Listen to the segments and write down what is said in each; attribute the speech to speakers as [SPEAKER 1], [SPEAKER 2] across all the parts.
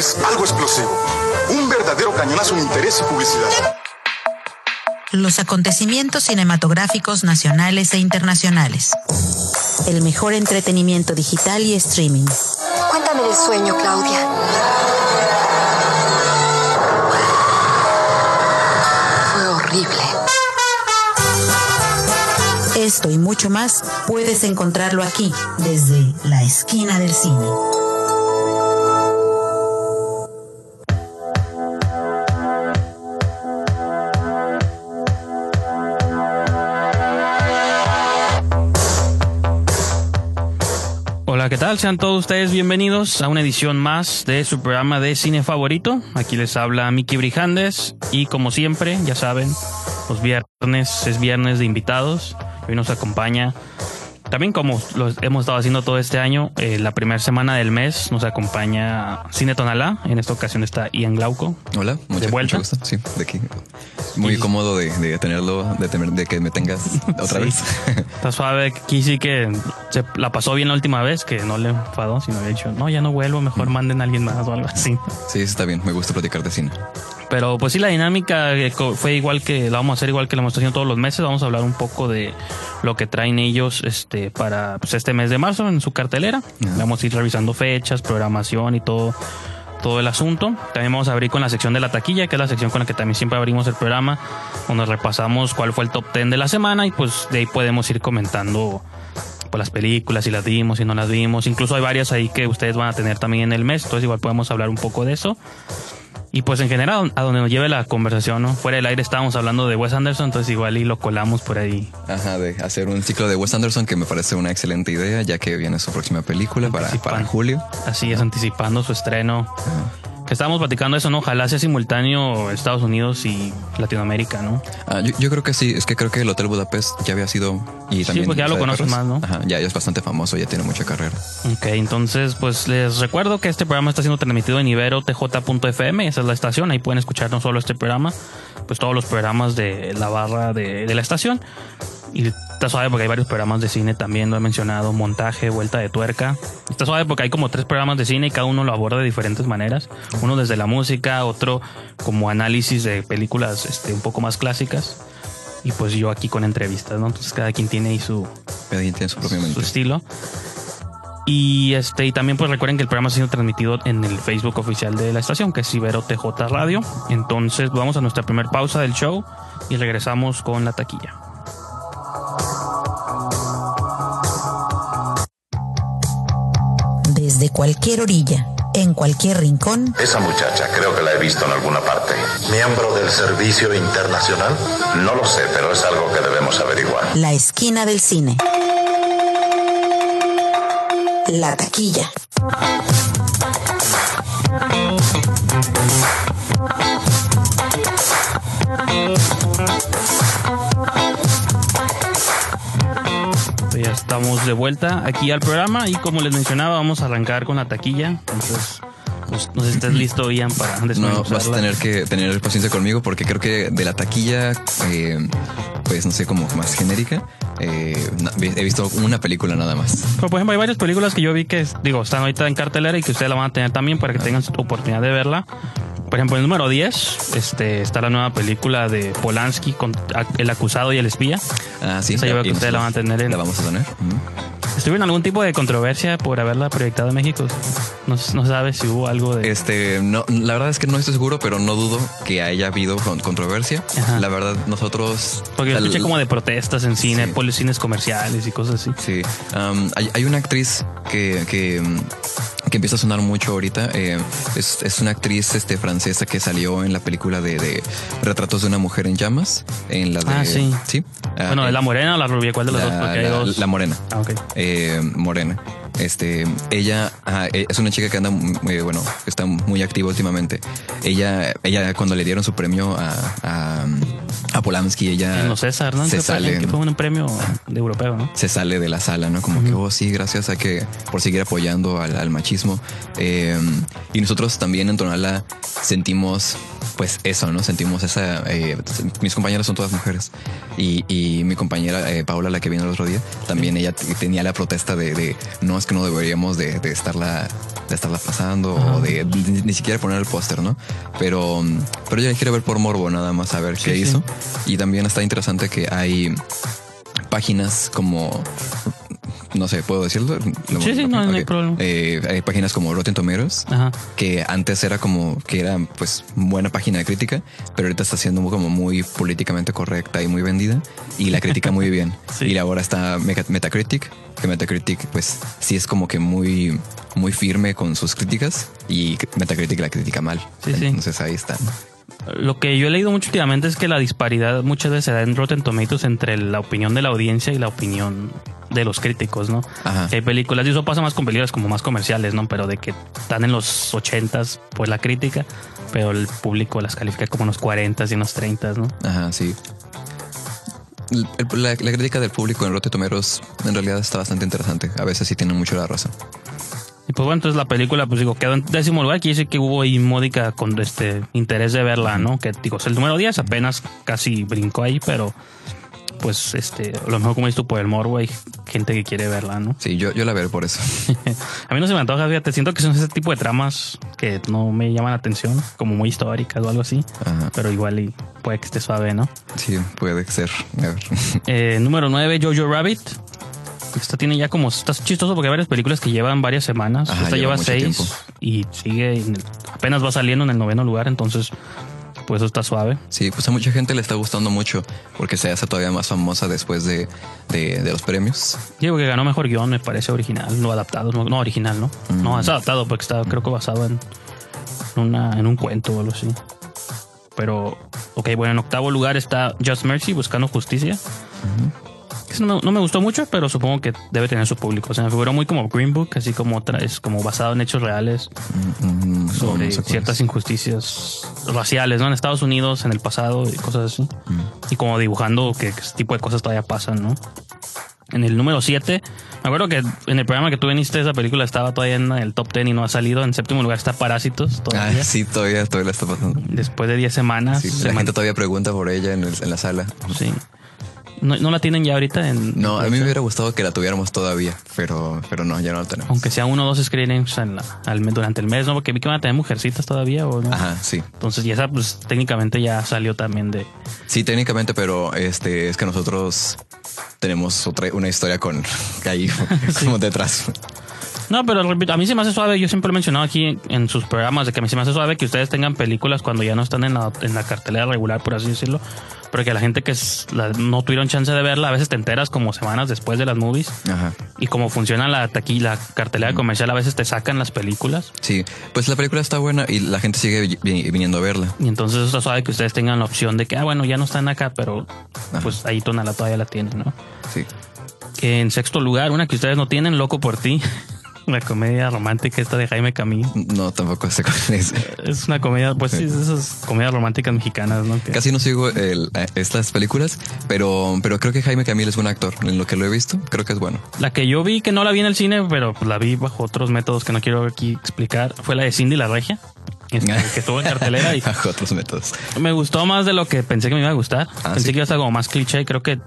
[SPEAKER 1] es algo explosivo. Un verdadero cañonazo en interés y publicidad.
[SPEAKER 2] Los acontecimientos cinematográficos nacionales e internacionales. El mejor entretenimiento digital y streaming.
[SPEAKER 3] Cuéntame del sueño, Claudia. Fue horrible.
[SPEAKER 2] Esto y mucho más puedes encontrarlo aquí, desde la esquina del cine.
[SPEAKER 4] Hola, ¿qué tal? Sean todos ustedes bienvenidos a una edición más de su programa de cine favorito. Aquí les habla Miki Brijandes y como siempre, ya saben, los viernes es viernes de invitados. Hoy nos acompaña también como lo hemos estado haciendo todo este año, eh, la primera semana del mes nos acompaña Cine Tonalá. En esta ocasión está Ian Glauco.
[SPEAKER 5] Hola, mucho,
[SPEAKER 4] ¿De vuelta?
[SPEAKER 5] mucho gusto. Sí, de aquí. Muy
[SPEAKER 4] Y-
[SPEAKER 5] cómodo de, de tenerlo, de, tener- de que me tengas otra
[SPEAKER 4] Sí.
[SPEAKER 5] vez.
[SPEAKER 4] Está suave. Aquí sí que se la pasó bien la última vez, que no le enfadó, sino había dicho, no, ya no vuelvo, mejor manden a alguien más o algo así.
[SPEAKER 5] Sí, está bien. Me gusta platicar de cine.
[SPEAKER 4] Pero pues sí, la dinámica eh, fue igual que la vamos a hacer igual que la hemos haciendo todos los meses. Vamos a hablar un poco de lo que traen ellos este para pues, este mes de marzo en su cartelera. Vamos a ir revisando fechas, programación y todo todo el asunto. También vamos a abrir con la sección de la taquilla, que es la sección con la que también siempre abrimos el programa, donde repasamos cuál fue el top 10 de la semana y pues de ahí podemos ir comentando pues, las películas, si las vimos, si no las vimos. Incluso hay varias ahí que ustedes van a tener también en el mes, entonces igual podemos hablar un poco de eso. Y pues en general, a donde nos lleve la conversación, ¿no? Fuera del aire estábamos hablando de Wes Anderson, entonces igual y lo colamos por ahí.
[SPEAKER 5] Ajá, de hacer un ciclo de Wes Anderson que me parece una excelente idea, ya que viene su próxima película para, julio.
[SPEAKER 4] Así es, anticipando su estreno. Estábamos platicando eso, ¿no? Ojalá sea simultáneo Estados Unidos y Latinoamérica, ¿no?
[SPEAKER 5] Ah, yo, yo creo que sí, es que creo que el Hotel Budapest ya había sido y también
[SPEAKER 4] porque ya lo
[SPEAKER 5] Perros.
[SPEAKER 4] más, ¿no?
[SPEAKER 5] Ajá, ya es bastante famoso, ya tiene mucha carrera.
[SPEAKER 4] Ok, entonces pues les recuerdo que este programa está siendo transmitido en iberotj.fm, esa es la estación, ahí pueden escuchar no solo este programa, pues todos los programas de la barra de, de la estación. Y está suave porque hay varios programas de cine también, lo he mencionado, montaje, vuelta de tuerca. Está suave porque hay como tres programas de cine y cada uno lo aborda de diferentes maneras. Uno desde la música, otro como análisis de películas este, un poco más clásicas. Y pues yo aquí con entrevistas, ¿no? Entonces cada quien tiene ahí su,
[SPEAKER 5] su
[SPEAKER 4] estilo. Y este y también pues recuerden que el programa está siendo transmitido en el Facebook oficial de la estación, que es Ibero TJ Radio. Entonces vamos a nuestra primera pausa del show y regresamos con la taquilla.
[SPEAKER 2] Desde cualquier orilla, en cualquier rincón,
[SPEAKER 6] Esa muchacha creo que la he visto en alguna parte. ¿Miembro del Servicio Internacional? No lo sé, pero es algo que debemos averiguar.
[SPEAKER 2] la esquina del cine. La taquilla.
[SPEAKER 4] Ya estamos de vuelta aquí al programa y como les mencionaba vamos a arrancar con la taquilla. Entonces pues, no sé si estés listo Ian para
[SPEAKER 5] No, vas a tener que tener paciencia conmigo porque creo que de la taquilla, eh, pues no sé, como más genérica, eh, he visto una película nada más.
[SPEAKER 4] Pero, por ejemplo, hay varias películas que yo vi que, digo, están ahorita en cartelera y que ustedes la van a tener también para que tengan oportunidad de verla. Por ejemplo, el número 10 este, está la nueva película de Polanski con El acusado y el espía.
[SPEAKER 5] Ah, sí.
[SPEAKER 4] Esa yo creo que ustedes la van a tener en-
[SPEAKER 5] La vamos a tener.
[SPEAKER 4] ¿Estuvieron algún tipo de controversia por haberla proyectado en México? No, no sabes si hubo algo de...
[SPEAKER 5] Este, no, la verdad es que no estoy seguro, pero no dudo que haya habido con- controversia.
[SPEAKER 4] Ajá.
[SPEAKER 5] La verdad, nosotros.
[SPEAKER 4] Porque yo escuché como de protestas en cine,
[SPEAKER 5] Sí.
[SPEAKER 4] por los cines comerciales y cosas así.
[SPEAKER 5] Sí, um, hay, hay una actriz que, que, que empieza a sonar mucho ahorita. eh, es, es una actriz este, francesa que salió en la película de, de Retratos de una mujer en llamas. En la de.
[SPEAKER 4] Ah, sí.
[SPEAKER 5] Sí. Ah,
[SPEAKER 4] bueno, ¿de
[SPEAKER 5] eh,
[SPEAKER 4] la morena o la rubia? ¿Cuál de las
[SPEAKER 5] la,
[SPEAKER 4] dos? Porque hay
[SPEAKER 5] la-
[SPEAKER 4] dos.
[SPEAKER 5] la morena.
[SPEAKER 4] Ah, ok.
[SPEAKER 5] eh, morena. Este, ella ajá, eh, es una chica que anda, muy- eh, bueno, está muy activa últimamente. Ella, ella cuando le dieron su premio a, a, a Polanski ella
[SPEAKER 4] En los César, ¿no?
[SPEAKER 5] se
[SPEAKER 4] Que
[SPEAKER 5] sale,
[SPEAKER 4] Que fue un premio de europeo, ¿no?
[SPEAKER 5] se sale de la sala, ¿no? Como que, oh, sí, gracias a que por seguir apoyando al, al machismo. Eh, y nosotros también en Tonala sentimos, pues eso, ¿no? Sentimos esa. eh, mis compañeras son todas mujeres. Y, y mi compañera eh, Paula, la que vino el otro día, también ella tenía la protesta de, de, no es que no deberíamos de, de estarla de estarla pasando o de ni, ni siquiera poner el póster, ¿no? Pero, pero ella quiere ver por morbo nada más a ver qué
[SPEAKER 4] sí.
[SPEAKER 5] hizo. Y también está interesante que hay páginas como no sé, ¿puedo decirlo? Lo-
[SPEAKER 4] Sí, sí, no, no hay problema.
[SPEAKER 5] Eh, hay páginas como Rotten Tomatoes,
[SPEAKER 4] Ajá.
[SPEAKER 5] que antes era como que era pues buena página de crítica, pero ahorita está siendo como muy políticamente correcta y muy vendida y la critica muy bien.
[SPEAKER 4] Sí.
[SPEAKER 5] Y ahora está Meta- Metacritic, que Metacritic pues sí es como que muy muy firme con sus críticas y Metacritic la critica mal.
[SPEAKER 4] Sí, sí.
[SPEAKER 5] Entonces ahí está.
[SPEAKER 4] Lo que yo he leído mucho últimamente es que la disparidad muchas veces se da en Rotten Tomatoes entre la opinión de la audiencia y la opinión de los críticos, ¿no?
[SPEAKER 5] Ajá.
[SPEAKER 4] Hay películas, y eso pasa más con películas como más comerciales, ¿no? Pero de que están en los 80s por la crítica, pero el público las califica como en los 40s y en los 30s, ¿no?
[SPEAKER 5] Ajá, sí. La, la crítica del público en Rotten Tomatoes en realidad está bastante interesante. A veces sí tienen mucho la razón.
[SPEAKER 4] Y pues bueno, entonces la película, pues digo, quedó en décimo lugar, que dice que hubo ahí módica con este interés de verla, ¿no? Que digo, es el número 10 apenas casi brincó ahí, pero pues este, a lo mejor como dices tú, por el morbo hay gente que quiere verla, ¿no?
[SPEAKER 5] Sí, yo, yo la veré por eso.
[SPEAKER 4] A mí no se me antoja, fíjate, siento que son ese tipo de tramas que no me llaman la atención, como muy históricas o algo así,
[SPEAKER 5] Ajá.
[SPEAKER 4] pero igual y puede que esté suave, ¿no?
[SPEAKER 5] Sí, puede ser. A ver.
[SPEAKER 4] Eh, número 9, Jojo Rabbit. Esta tiene ya como. Está chistoso porque hay varias películas que llevan varias semanas.
[SPEAKER 5] Ajá,
[SPEAKER 4] Esta
[SPEAKER 5] lleva
[SPEAKER 4] seis
[SPEAKER 5] tiempo.
[SPEAKER 4] y sigue. en el- apenas va saliendo en el noveno lugar, entonces, pues eso está suave.
[SPEAKER 5] Sí, pues a mucha gente le está gustando mucho porque se hace todavía más famosa después de, de, de los premios.
[SPEAKER 4] Digo que ganó mejor guion, me parece original, no adaptado, no, no original, ¿no?
[SPEAKER 5] Mm.
[SPEAKER 4] No, es adaptado porque está, creo que basado en, una, en un cuento o algo así. Pero, ok, bueno, en octavo lugar está Just Mercy, Buscando Justicia. No, me, no me gustó mucho, pero supongo que debe tener su público. O sea, me figuró muy como Green Book, así como otra, es como basado en hechos reales
[SPEAKER 5] Mm, no,
[SPEAKER 4] sobre
[SPEAKER 5] no sé cuál
[SPEAKER 4] ciertas injusticias raciales, ¿no? En Estados Unidos, en el pasado y cosas así.
[SPEAKER 5] Mm.
[SPEAKER 4] Y como dibujando que ese tipo de cosas todavía pasan, ¿no? En el número 7, me acuerdo que en el programa que tú viniste, esa película estaba todavía en el top 10 y no ha salido. En séptimo lugar está Parásitos,
[SPEAKER 5] Ah,
[SPEAKER 4] todavía.
[SPEAKER 5] sí, todavía, todavía la está pasando.
[SPEAKER 4] Después de 10 semanas.
[SPEAKER 5] Sí,
[SPEAKER 4] se
[SPEAKER 5] la
[SPEAKER 4] man-
[SPEAKER 5] gente todavía pregunta por ella en, el- en la sala.
[SPEAKER 4] Sí. No, no la tienen ya ahorita en.
[SPEAKER 5] No, a mí me hubiera gustado que la tuviéramos todavía, pero, pero no, ya no la tenemos.
[SPEAKER 4] Aunque sea uno o dos screenings en la- al durante el mes, ¿no? Porque vi que van a tener mujercitas todavía, ¿o no?
[SPEAKER 5] Ajá, sí.
[SPEAKER 4] Entonces, y esa, pues técnicamente ya salió también de.
[SPEAKER 5] Sí, técnicamente, pero este es que nosotros tenemos otra, una historia con ahí como detrás.
[SPEAKER 4] No, pero repito, a mí se me hace suave. Yo siempre he mencionado aquí en, en sus programas de que a mí se me hace suave que ustedes tengan películas cuando ya no están en la, en la cartelera regular, por así decirlo. Pero que la gente que es- la- no tuvieron chance de verla, a veces te enteras como semanas después de las movies.
[SPEAKER 5] Ajá.
[SPEAKER 4] Y como funciona la taquilla, la cartelera comercial, a veces te sacan las películas.
[SPEAKER 5] Sí, pues la película está buena y la gente sigue vi- vi- viniendo a verla.
[SPEAKER 4] Y entonces está suave que ustedes tengan la opción de que, ah, bueno, ya no están acá, pero pues ahí Tonala todavía la tienen, ¿no?
[SPEAKER 5] Sí.
[SPEAKER 4] Que en sexto lugar, una que ustedes no tienen, Loco por ti. La comedia romántica esta de Jaime Camil.
[SPEAKER 5] No, tampoco sé cuál es.
[SPEAKER 4] Es una comedia, pues sí, es esas comedias románticas mexicanas, ¿no?
[SPEAKER 5] Casi no sigo el- eh, estas películas, pero, pero creo que Jaime Camil es buen actor. En lo que lo he visto, creo que es bueno.
[SPEAKER 4] La que yo vi, que no la vi en el cine, pero pues la vi bajo otros métodos que no quiero aquí explicar, fue la de Cindy la Regia, que estuvo en cartelera y
[SPEAKER 5] Bajo otros métodos.
[SPEAKER 4] me gustó más de lo que pensé que me iba a gustar.
[SPEAKER 5] Ah,
[SPEAKER 4] pensé
[SPEAKER 5] sí.
[SPEAKER 4] que iba a estar como más cliché, creo que mm,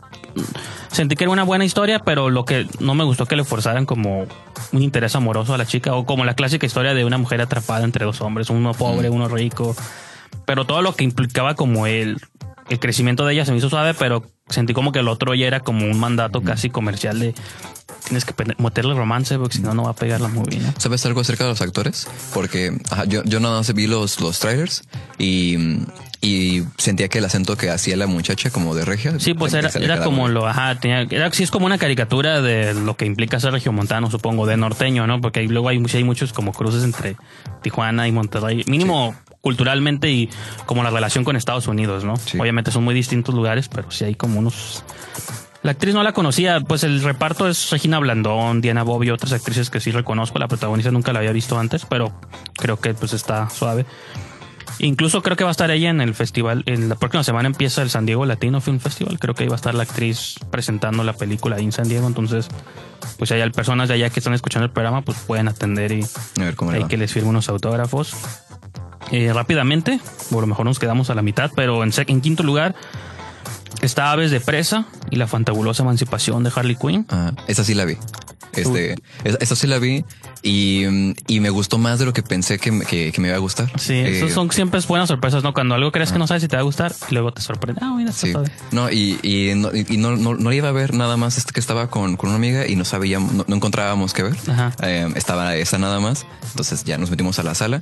[SPEAKER 4] sentí que era una buena historia, pero lo que no me gustó que le forzaran como un interés amoroso a la chica o como la clásica historia de una mujer atrapada entre dos hombres, uno pobre, uno rico, pero todo lo que implicaba como el, el crecimiento de ella se me hizo suave, pero sentí como que el otro ya era como un mandato casi comercial de tienes que meterle romance porque si no no va a pegar la movie, ¿no?
[SPEAKER 5] ¿Sabes algo acerca de los actores? Porque ajá, yo, yo nada más vi los, los trailers y, y sentía que el acento que hacía la muchacha como de regia.
[SPEAKER 4] Sí, pues era, era como lo, ajá, tenía, era, sí es como una caricatura de lo que implica ser regiomontano, supongo, de norteño, ¿no? Porque ahí luego hay, hay muchos como cruces entre Tijuana y Monterrey, mínimo culturalmente y como la relación con Estados Unidos, ¿no?
[SPEAKER 5] Sí.
[SPEAKER 4] Obviamente son muy distintos lugares, pero sí hay como unos... La actriz no la conocía, pues el reparto es Regina Blandón, Diana Bobbio, otras actrices que sí reconozco, la protagonista nunca la había visto antes, pero creo que pues está suave. Incluso creo que va a estar ella en el festival. En la próxima semana empieza el San Diego Latino Film Festival. Creo que ahí va a estar la actriz presentando la película ahí en San Diego. Entonces, pues si hay personas de allá que están escuchando el programa, pues pueden atender y
[SPEAKER 5] A ver cómo
[SPEAKER 4] que les firme unos autógrafos. Eh, rápidamente, o a lo mejor nos quedamos a la mitad, pero en, en quinto lugar está Aves de Presa y la fantabulosa emancipación de Harley Quinn.
[SPEAKER 5] Ah, esa sí la vi. Este, esa, esa sí la vi y, y me gustó más de lo que pensé que, me- que, que me iba a gustar.
[SPEAKER 4] Sí,
[SPEAKER 5] Eh,
[SPEAKER 4] esos son siempre buenas sorpresas, ¿no? Cuando algo crees que no sabes si te va a gustar y luego te sorprende. Ah, mira,
[SPEAKER 5] Sí, no, y, y, no, y no, no, no iba a ver nada más este que estaba con, con una amiga y no sabíamos, no, no encontrábamos qué ver.
[SPEAKER 4] Ajá.
[SPEAKER 5] Eh, estaba esa nada más. Entonces ya nos metimos a la sala.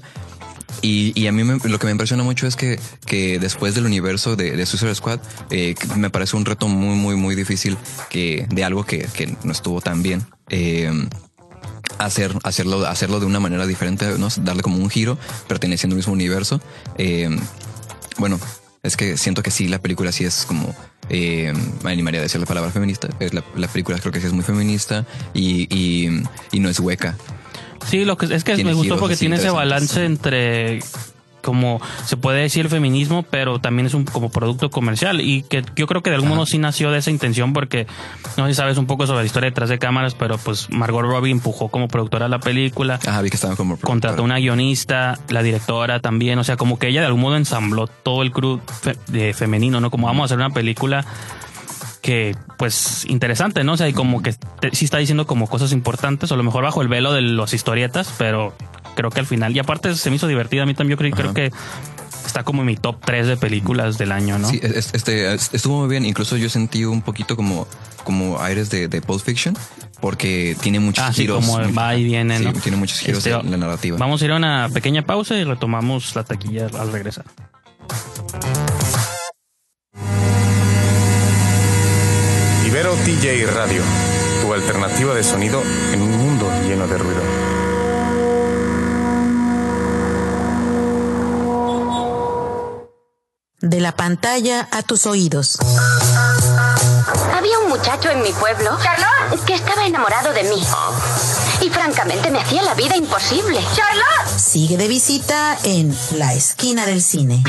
[SPEAKER 5] Y, y a mí me- lo que me impresiona mucho es que, que después del universo de, de Suicide Squad, eh, me parece un reto muy, muy, muy difícil que de algo que, que no estuvo tan bien. Eh, hacer, hacerlo, hacerlo de una manera diferente, ¿no? darle como un giro perteneciendo al mismo universo. Eh, bueno, es que siento que sí, la película sí es como. eh, me animaría a decir la palabra feminista. La, la película creo que sí es muy feminista y, y no es hueca.
[SPEAKER 4] Sí, lo que es que me gustó porque tiene ese balance entre como se puede decir el feminismo, pero también es un como producto comercial. Y que yo creo que de algún modo sí nació de esa intención porque no sé si sabes un poco sobre la historia detrás de cámaras, pero pues Margot Robbie empujó como productora la película,
[SPEAKER 5] Ajá, vi que estaban como.
[SPEAKER 4] contrató una guionista, la directora también, o sea, como que ella de algún modo ensambló todo el crew fe- de femenino, ¿no? Como vamos a hacer una película que pues interesante, ¿no? O sea, y como que te- sí está diciendo como cosas importantes, o a lo mejor bajo el velo de las historietas, pero creo que al final, y aparte se me hizo divertida a mí también, yo creo, creo que está como en mi top 3 de películas del año, ¿no?
[SPEAKER 5] Sí, es- este es- estuvo muy bien. Incluso yo sentí un poquito como, como aires de, de Pulp Fiction porque tiene muchos
[SPEAKER 4] Ah, sí,
[SPEAKER 5] giros.
[SPEAKER 4] como va y viene,
[SPEAKER 5] Sí,
[SPEAKER 4] ¿no?
[SPEAKER 5] tiene muchos giros
[SPEAKER 4] Este,
[SPEAKER 5] en la narrativa.
[SPEAKER 4] Vamos a ir a una pequeña pausa y retomamos la taquilla al regresar.
[SPEAKER 7] Ibero TJ Radio, tu alternativa de sonido en un mundo lleno de ruido.
[SPEAKER 2] De la pantalla a tus oídos.
[SPEAKER 8] Había un muchacho en mi pueblo que estaba enamorado de mí. Y francamente me hacía la vida imposible. ¡Charlotte!
[SPEAKER 2] Sigue de visita en La Esquina del Cine.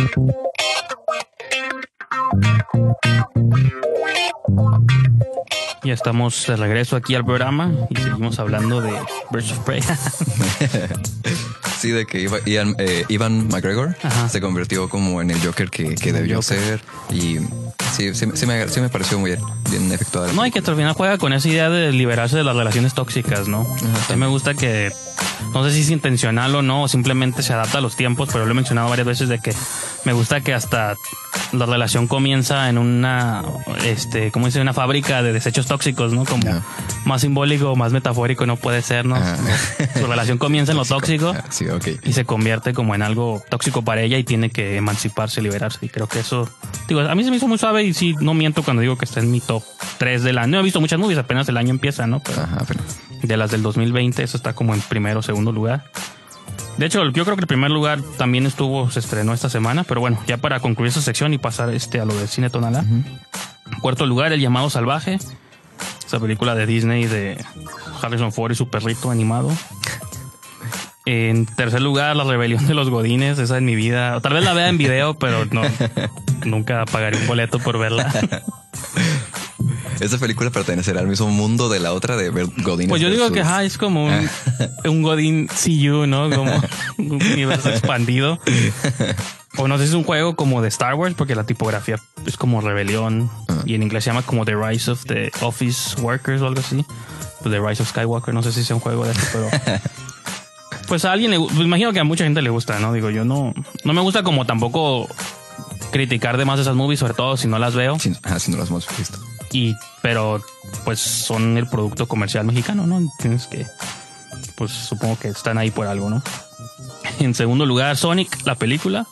[SPEAKER 4] Ya estamos de regreso aquí al programa y seguimos hablando de Birds of Prey.
[SPEAKER 5] Sí, de que Ian, eh, Ivan McGregor
[SPEAKER 4] Ajá.
[SPEAKER 5] se convirtió como en el Joker que, que debió ser. Y sí, sí, sí me, sí me pareció muy bien, bien efectuada.
[SPEAKER 4] No, y que al final juega con esa idea de liberarse de las relaciones tóxicas, ¿no? A mí me gusta que, no sé si es intencional o no, o simplemente se adapta a los tiempos, pero lo he mencionado varias veces de que me gusta que hasta la relación comienza en una, este, ¿cómo dice? Una fábrica de desechos tóxicos, ¿no? Como más simbólico, más metafórico no puede ser, ¿no? Su relación comienza en lo tóxico
[SPEAKER 5] Ah, Sí, ok.
[SPEAKER 4] y se convierte como en algo tóxico para ella y tiene que emanciparse, liberarse. Y creo que eso, digo, a mí se me hizo muy suave y sí, no miento cuando digo que está en mi top 3 del año. No he visto muchas movies, apenas el año empieza, ¿no? Pero
[SPEAKER 5] Ajá, pero
[SPEAKER 4] de las del 2020, eso está como en primero o segundo lugar. De hecho, yo creo que el primer lugar también estuvo, se estrenó esta semana, pero bueno, ya para concluir esta sección y pasar este a lo del cine tonalá. Cuarto lugar, El llamado salvaje. Esa película de Disney de Harrison Ford y su perrito animado. En tercer lugar, La rebelión de los godines. Esa en mi vida. Tal vez la vea en video, pero no. nunca pagaré un boleto por verla.
[SPEAKER 5] esta película pertenecerá al mismo mundo de la otra de Godines.
[SPEAKER 4] Pues yo digo que ajá, es como un, un Godin CU, ¿no? Como un universo expandido. O no sé si es un juego como de Star Wars, porque la tipografía es como rebelión. Y en inglés se llama como The Rise of the Office Workers o algo así. Pues The Rise of Skywalker, no sé si sea un juego de eso, pero. Pues a alguien le pues imagino que a mucha gente le gusta, ¿no? Digo, yo no. No me gusta como tampoco criticar de más esas movies, sobre todo si no las veo.
[SPEAKER 5] Sí, ajá, si no las hemos visto.
[SPEAKER 4] Y, pero, pues son el producto comercial mexicano, ¿no? Tienes que, pues supongo que están ahí por algo, ¿no? En segundo lugar, Sonic, la película.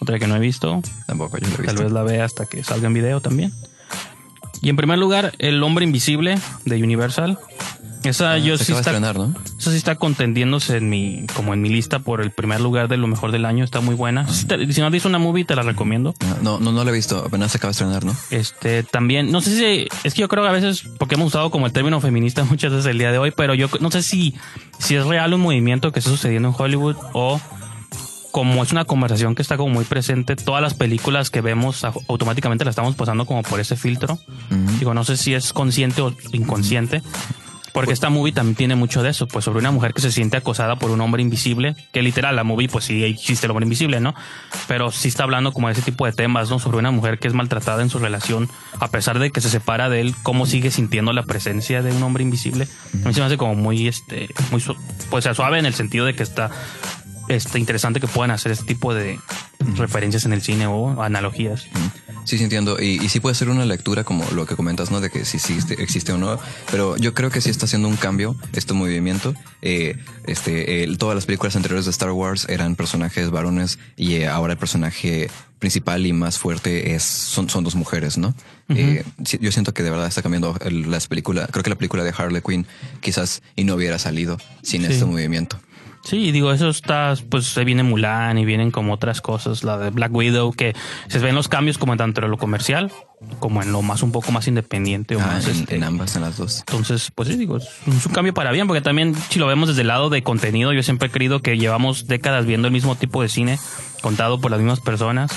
[SPEAKER 4] Otra que no he visto.
[SPEAKER 5] Tampoco yo lo he
[SPEAKER 4] Tal
[SPEAKER 5] visto.
[SPEAKER 4] vez la vea hasta que salga en video también. Y en primer lugar, El Hombre Invisible de Universal. Esa yo
[SPEAKER 5] Ah, Se
[SPEAKER 4] sí
[SPEAKER 5] acaba de
[SPEAKER 4] está,
[SPEAKER 5] estrenar, ¿no?
[SPEAKER 4] Esa sí está contendiéndose en mi, como en mi lista por el primer lugar de lo mejor del año. Está muy buena. Si, te- si no has visto una movie, te la recomiendo.
[SPEAKER 5] Ah, No, no, no la he visto. Apenas se acaba de estrenar, ¿no?
[SPEAKER 4] Este también, no sé si es que yo creo que a veces, porque hemos usado como el término feminista muchas veces el día de hoy, pero yo no sé si, si es real un movimiento que está sucediendo en Hollywood o como es una conversación que está como muy presente, todas las películas que vemos au- automáticamente las estamos pasando como por ese filtro. Digo, no sé si es consciente o inconsciente. Porque esta movie también tiene mucho de eso, pues sobre una mujer que se siente acosada por un hombre invisible, que literal la movie pues sí existe el hombre invisible, ¿no? Pero sí está hablando como de ese tipo de temas, ¿no? Sobre una mujer que es maltratada en su relación, a pesar de que se separa de él, cómo sigue sintiendo la presencia de un hombre invisible. A mí se me hace como muy, este, muy, pues suave en el sentido de que está, este, interesante que puedan hacer este tipo de referencias en el cine o analogías.
[SPEAKER 5] Sí, sí entiendo. Y, y sí puede ser una lectura como lo que comentas, ¿no? De que si existe, existe o no. Pero yo creo que sí está haciendo un cambio este movimiento. Eh, este, todas las películas anteriores de Star Wars eran personajes varones y eh, ahora el personaje principal y más fuerte es son, son dos mujeres, ¿no? Eh, yo siento que de verdad está cambiando las películas. Creo que la película de Harley Quinn quizás y no hubiera salido sin
[SPEAKER 4] Sí.
[SPEAKER 5] este movimiento.
[SPEAKER 4] Sí, digo, eso está, pues se viene Mulan y vienen como otras cosas, la de Black Widow, que se ven los cambios como tanto en lo comercial como en lo más un poco más independiente o
[SPEAKER 5] Ah,
[SPEAKER 4] más
[SPEAKER 5] en,
[SPEAKER 4] este,
[SPEAKER 5] en ambas, en las dos.
[SPEAKER 4] Entonces, pues sí, digo, es un, es un cambio para bien, porque también si lo vemos desde el lado de contenido, yo siempre he creído que llevamos décadas viendo el mismo tipo de cine contado por las mismas personas.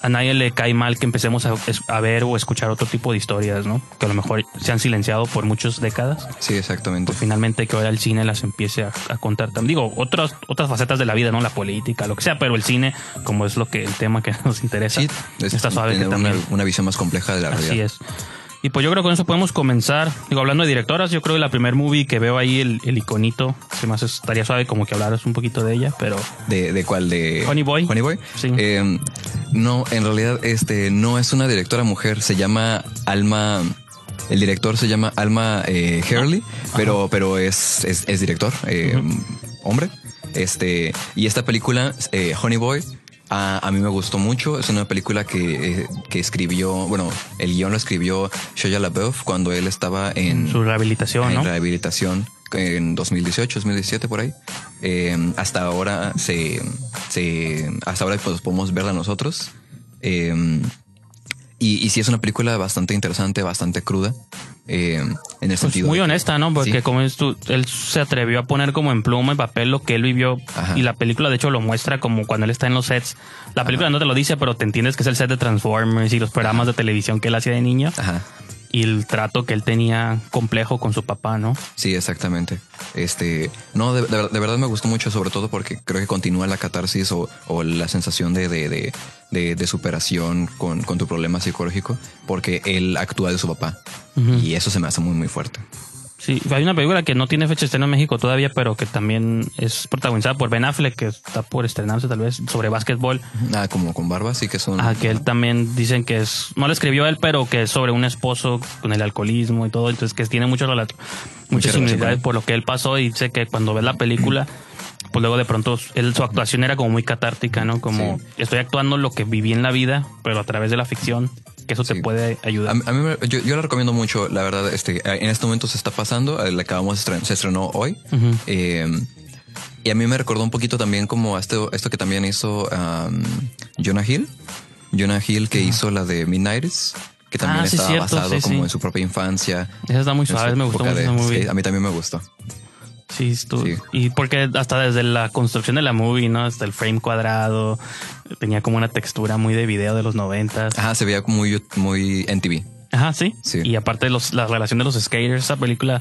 [SPEAKER 4] A nadie le cae mal que empecemos a, a ver o escuchar otro tipo de historias, ¿no? Que a lo mejor se han silenciado por muchas décadas.
[SPEAKER 5] Sí, exactamente.
[SPEAKER 4] Pues finalmente que ahora el cine las empiece a, a contar. Digo, otras, otras facetas de la vida, ¿no? La política, lo que sea, pero el cine, como es lo que el tema que nos interesa,
[SPEAKER 5] Sí, es
[SPEAKER 4] está suave
[SPEAKER 5] tener una,
[SPEAKER 4] también.
[SPEAKER 5] una visión más compleja de la
[SPEAKER 4] Así
[SPEAKER 5] realidad.
[SPEAKER 4] es. Y pues yo creo que con eso podemos comenzar. Digo, hablando de directoras, yo creo que la primer movie que veo ahí, el, el iconito, se me hace, estaría suave como que hablaras un poquito de ella, pero
[SPEAKER 5] ¿De, de cuál? De
[SPEAKER 4] Honey Boy.
[SPEAKER 5] Honey Boy.
[SPEAKER 4] Sí.
[SPEAKER 5] Eh, no, en realidad, este no es una directora mujer, se llama Alma. El director se llama Alma eh, Hurley, pero, pero es, es, es director, eh, hombre. Este, y esta película, eh, Honey Boy, a, a mí me gustó mucho. Es una película que, eh, que escribió, bueno, el guion lo escribió Shia LaBeouf cuando él estaba en
[SPEAKER 4] su rehabilitación,
[SPEAKER 5] en
[SPEAKER 4] ¿no?
[SPEAKER 5] rehabilitación en 2018, 2017 por ahí. Eh, hasta ahora se, se hasta ahora pues podemos verla nosotros. Eh, y, y sí es una película bastante interesante, bastante cruda. eh, en el
[SPEAKER 4] Pues
[SPEAKER 5] sentido
[SPEAKER 4] muy
[SPEAKER 5] de que-
[SPEAKER 4] honesta, ¿no? Porque
[SPEAKER 5] Sí.
[SPEAKER 4] como es tú, él se atrevió a poner como en pluma y papel lo que él vivió
[SPEAKER 5] Ajá.
[SPEAKER 4] y la película de hecho lo muestra como cuando él está en los sets. La película no te lo dice, pero te entiendes que es el set de Transformers y los programas de televisión que él hacía de niño
[SPEAKER 5] Ajá.
[SPEAKER 4] Y el trato que él tenía complejo con su papá, ¿no?
[SPEAKER 5] Sí, exactamente. Este, no, de, de- de verdad me gustó mucho, sobre todo porque creo que continúa la catarsis o, o la sensación de, de, de, de- de superación con, con tu problema psicológico, porque él actúa de su papá. Y eso se me hace muy, muy fuerte.
[SPEAKER 4] Sí, hay una película que no tiene fecha de estreno en México todavía, pero que también es protagonizada por Ben Affleck, que está por estrenarse tal vez, sobre básquetbol.
[SPEAKER 5] Ah, como con barba, sí que son.
[SPEAKER 4] Ah, que él también dicen que es, no lo escribió él, pero que es sobre un esposo con el alcoholismo y todo, entonces que tiene mucho relato,
[SPEAKER 5] Mucha
[SPEAKER 4] muchas
[SPEAKER 5] relación
[SPEAKER 4] similitudes por lo que él pasó y dice que cuando ves la película, pues luego de pronto él, su actuación era como muy catártica, ¿no? Como
[SPEAKER 5] Sí.
[SPEAKER 4] estoy actuando lo que viví en la vida, pero a través de la ficción, que eso te puede ayudar.
[SPEAKER 5] A, a mí me- yo, yo la recomiendo mucho, la verdad, este, en este momento se está pasando, eh, la acabamos se estrenó hoy. Eh, y a mí me recordó un poquito también como a esto, esto que también hizo um, Jonah Hill. Jonah Hill que hizo la de Midnights, que también
[SPEAKER 4] Ah, sí,
[SPEAKER 5] estaba
[SPEAKER 4] cierto,
[SPEAKER 5] basado
[SPEAKER 4] sí,
[SPEAKER 5] como
[SPEAKER 4] sí.
[SPEAKER 5] en su propia infancia.
[SPEAKER 4] Esa está muy suave, me gustó mucho
[SPEAKER 5] de- a mí también me gustó.
[SPEAKER 4] Sí, estuvo-
[SPEAKER 5] Sí.
[SPEAKER 4] Y porque hasta desde la construcción de la movie, ¿no? Hasta el frame cuadrado, tenía como una textura muy de video de los noventas.
[SPEAKER 5] Ajá, se veía muy, muy NTV.
[SPEAKER 4] Ajá, sí.
[SPEAKER 5] Sí.
[SPEAKER 4] Y aparte los, la relación de los skaters, esa película,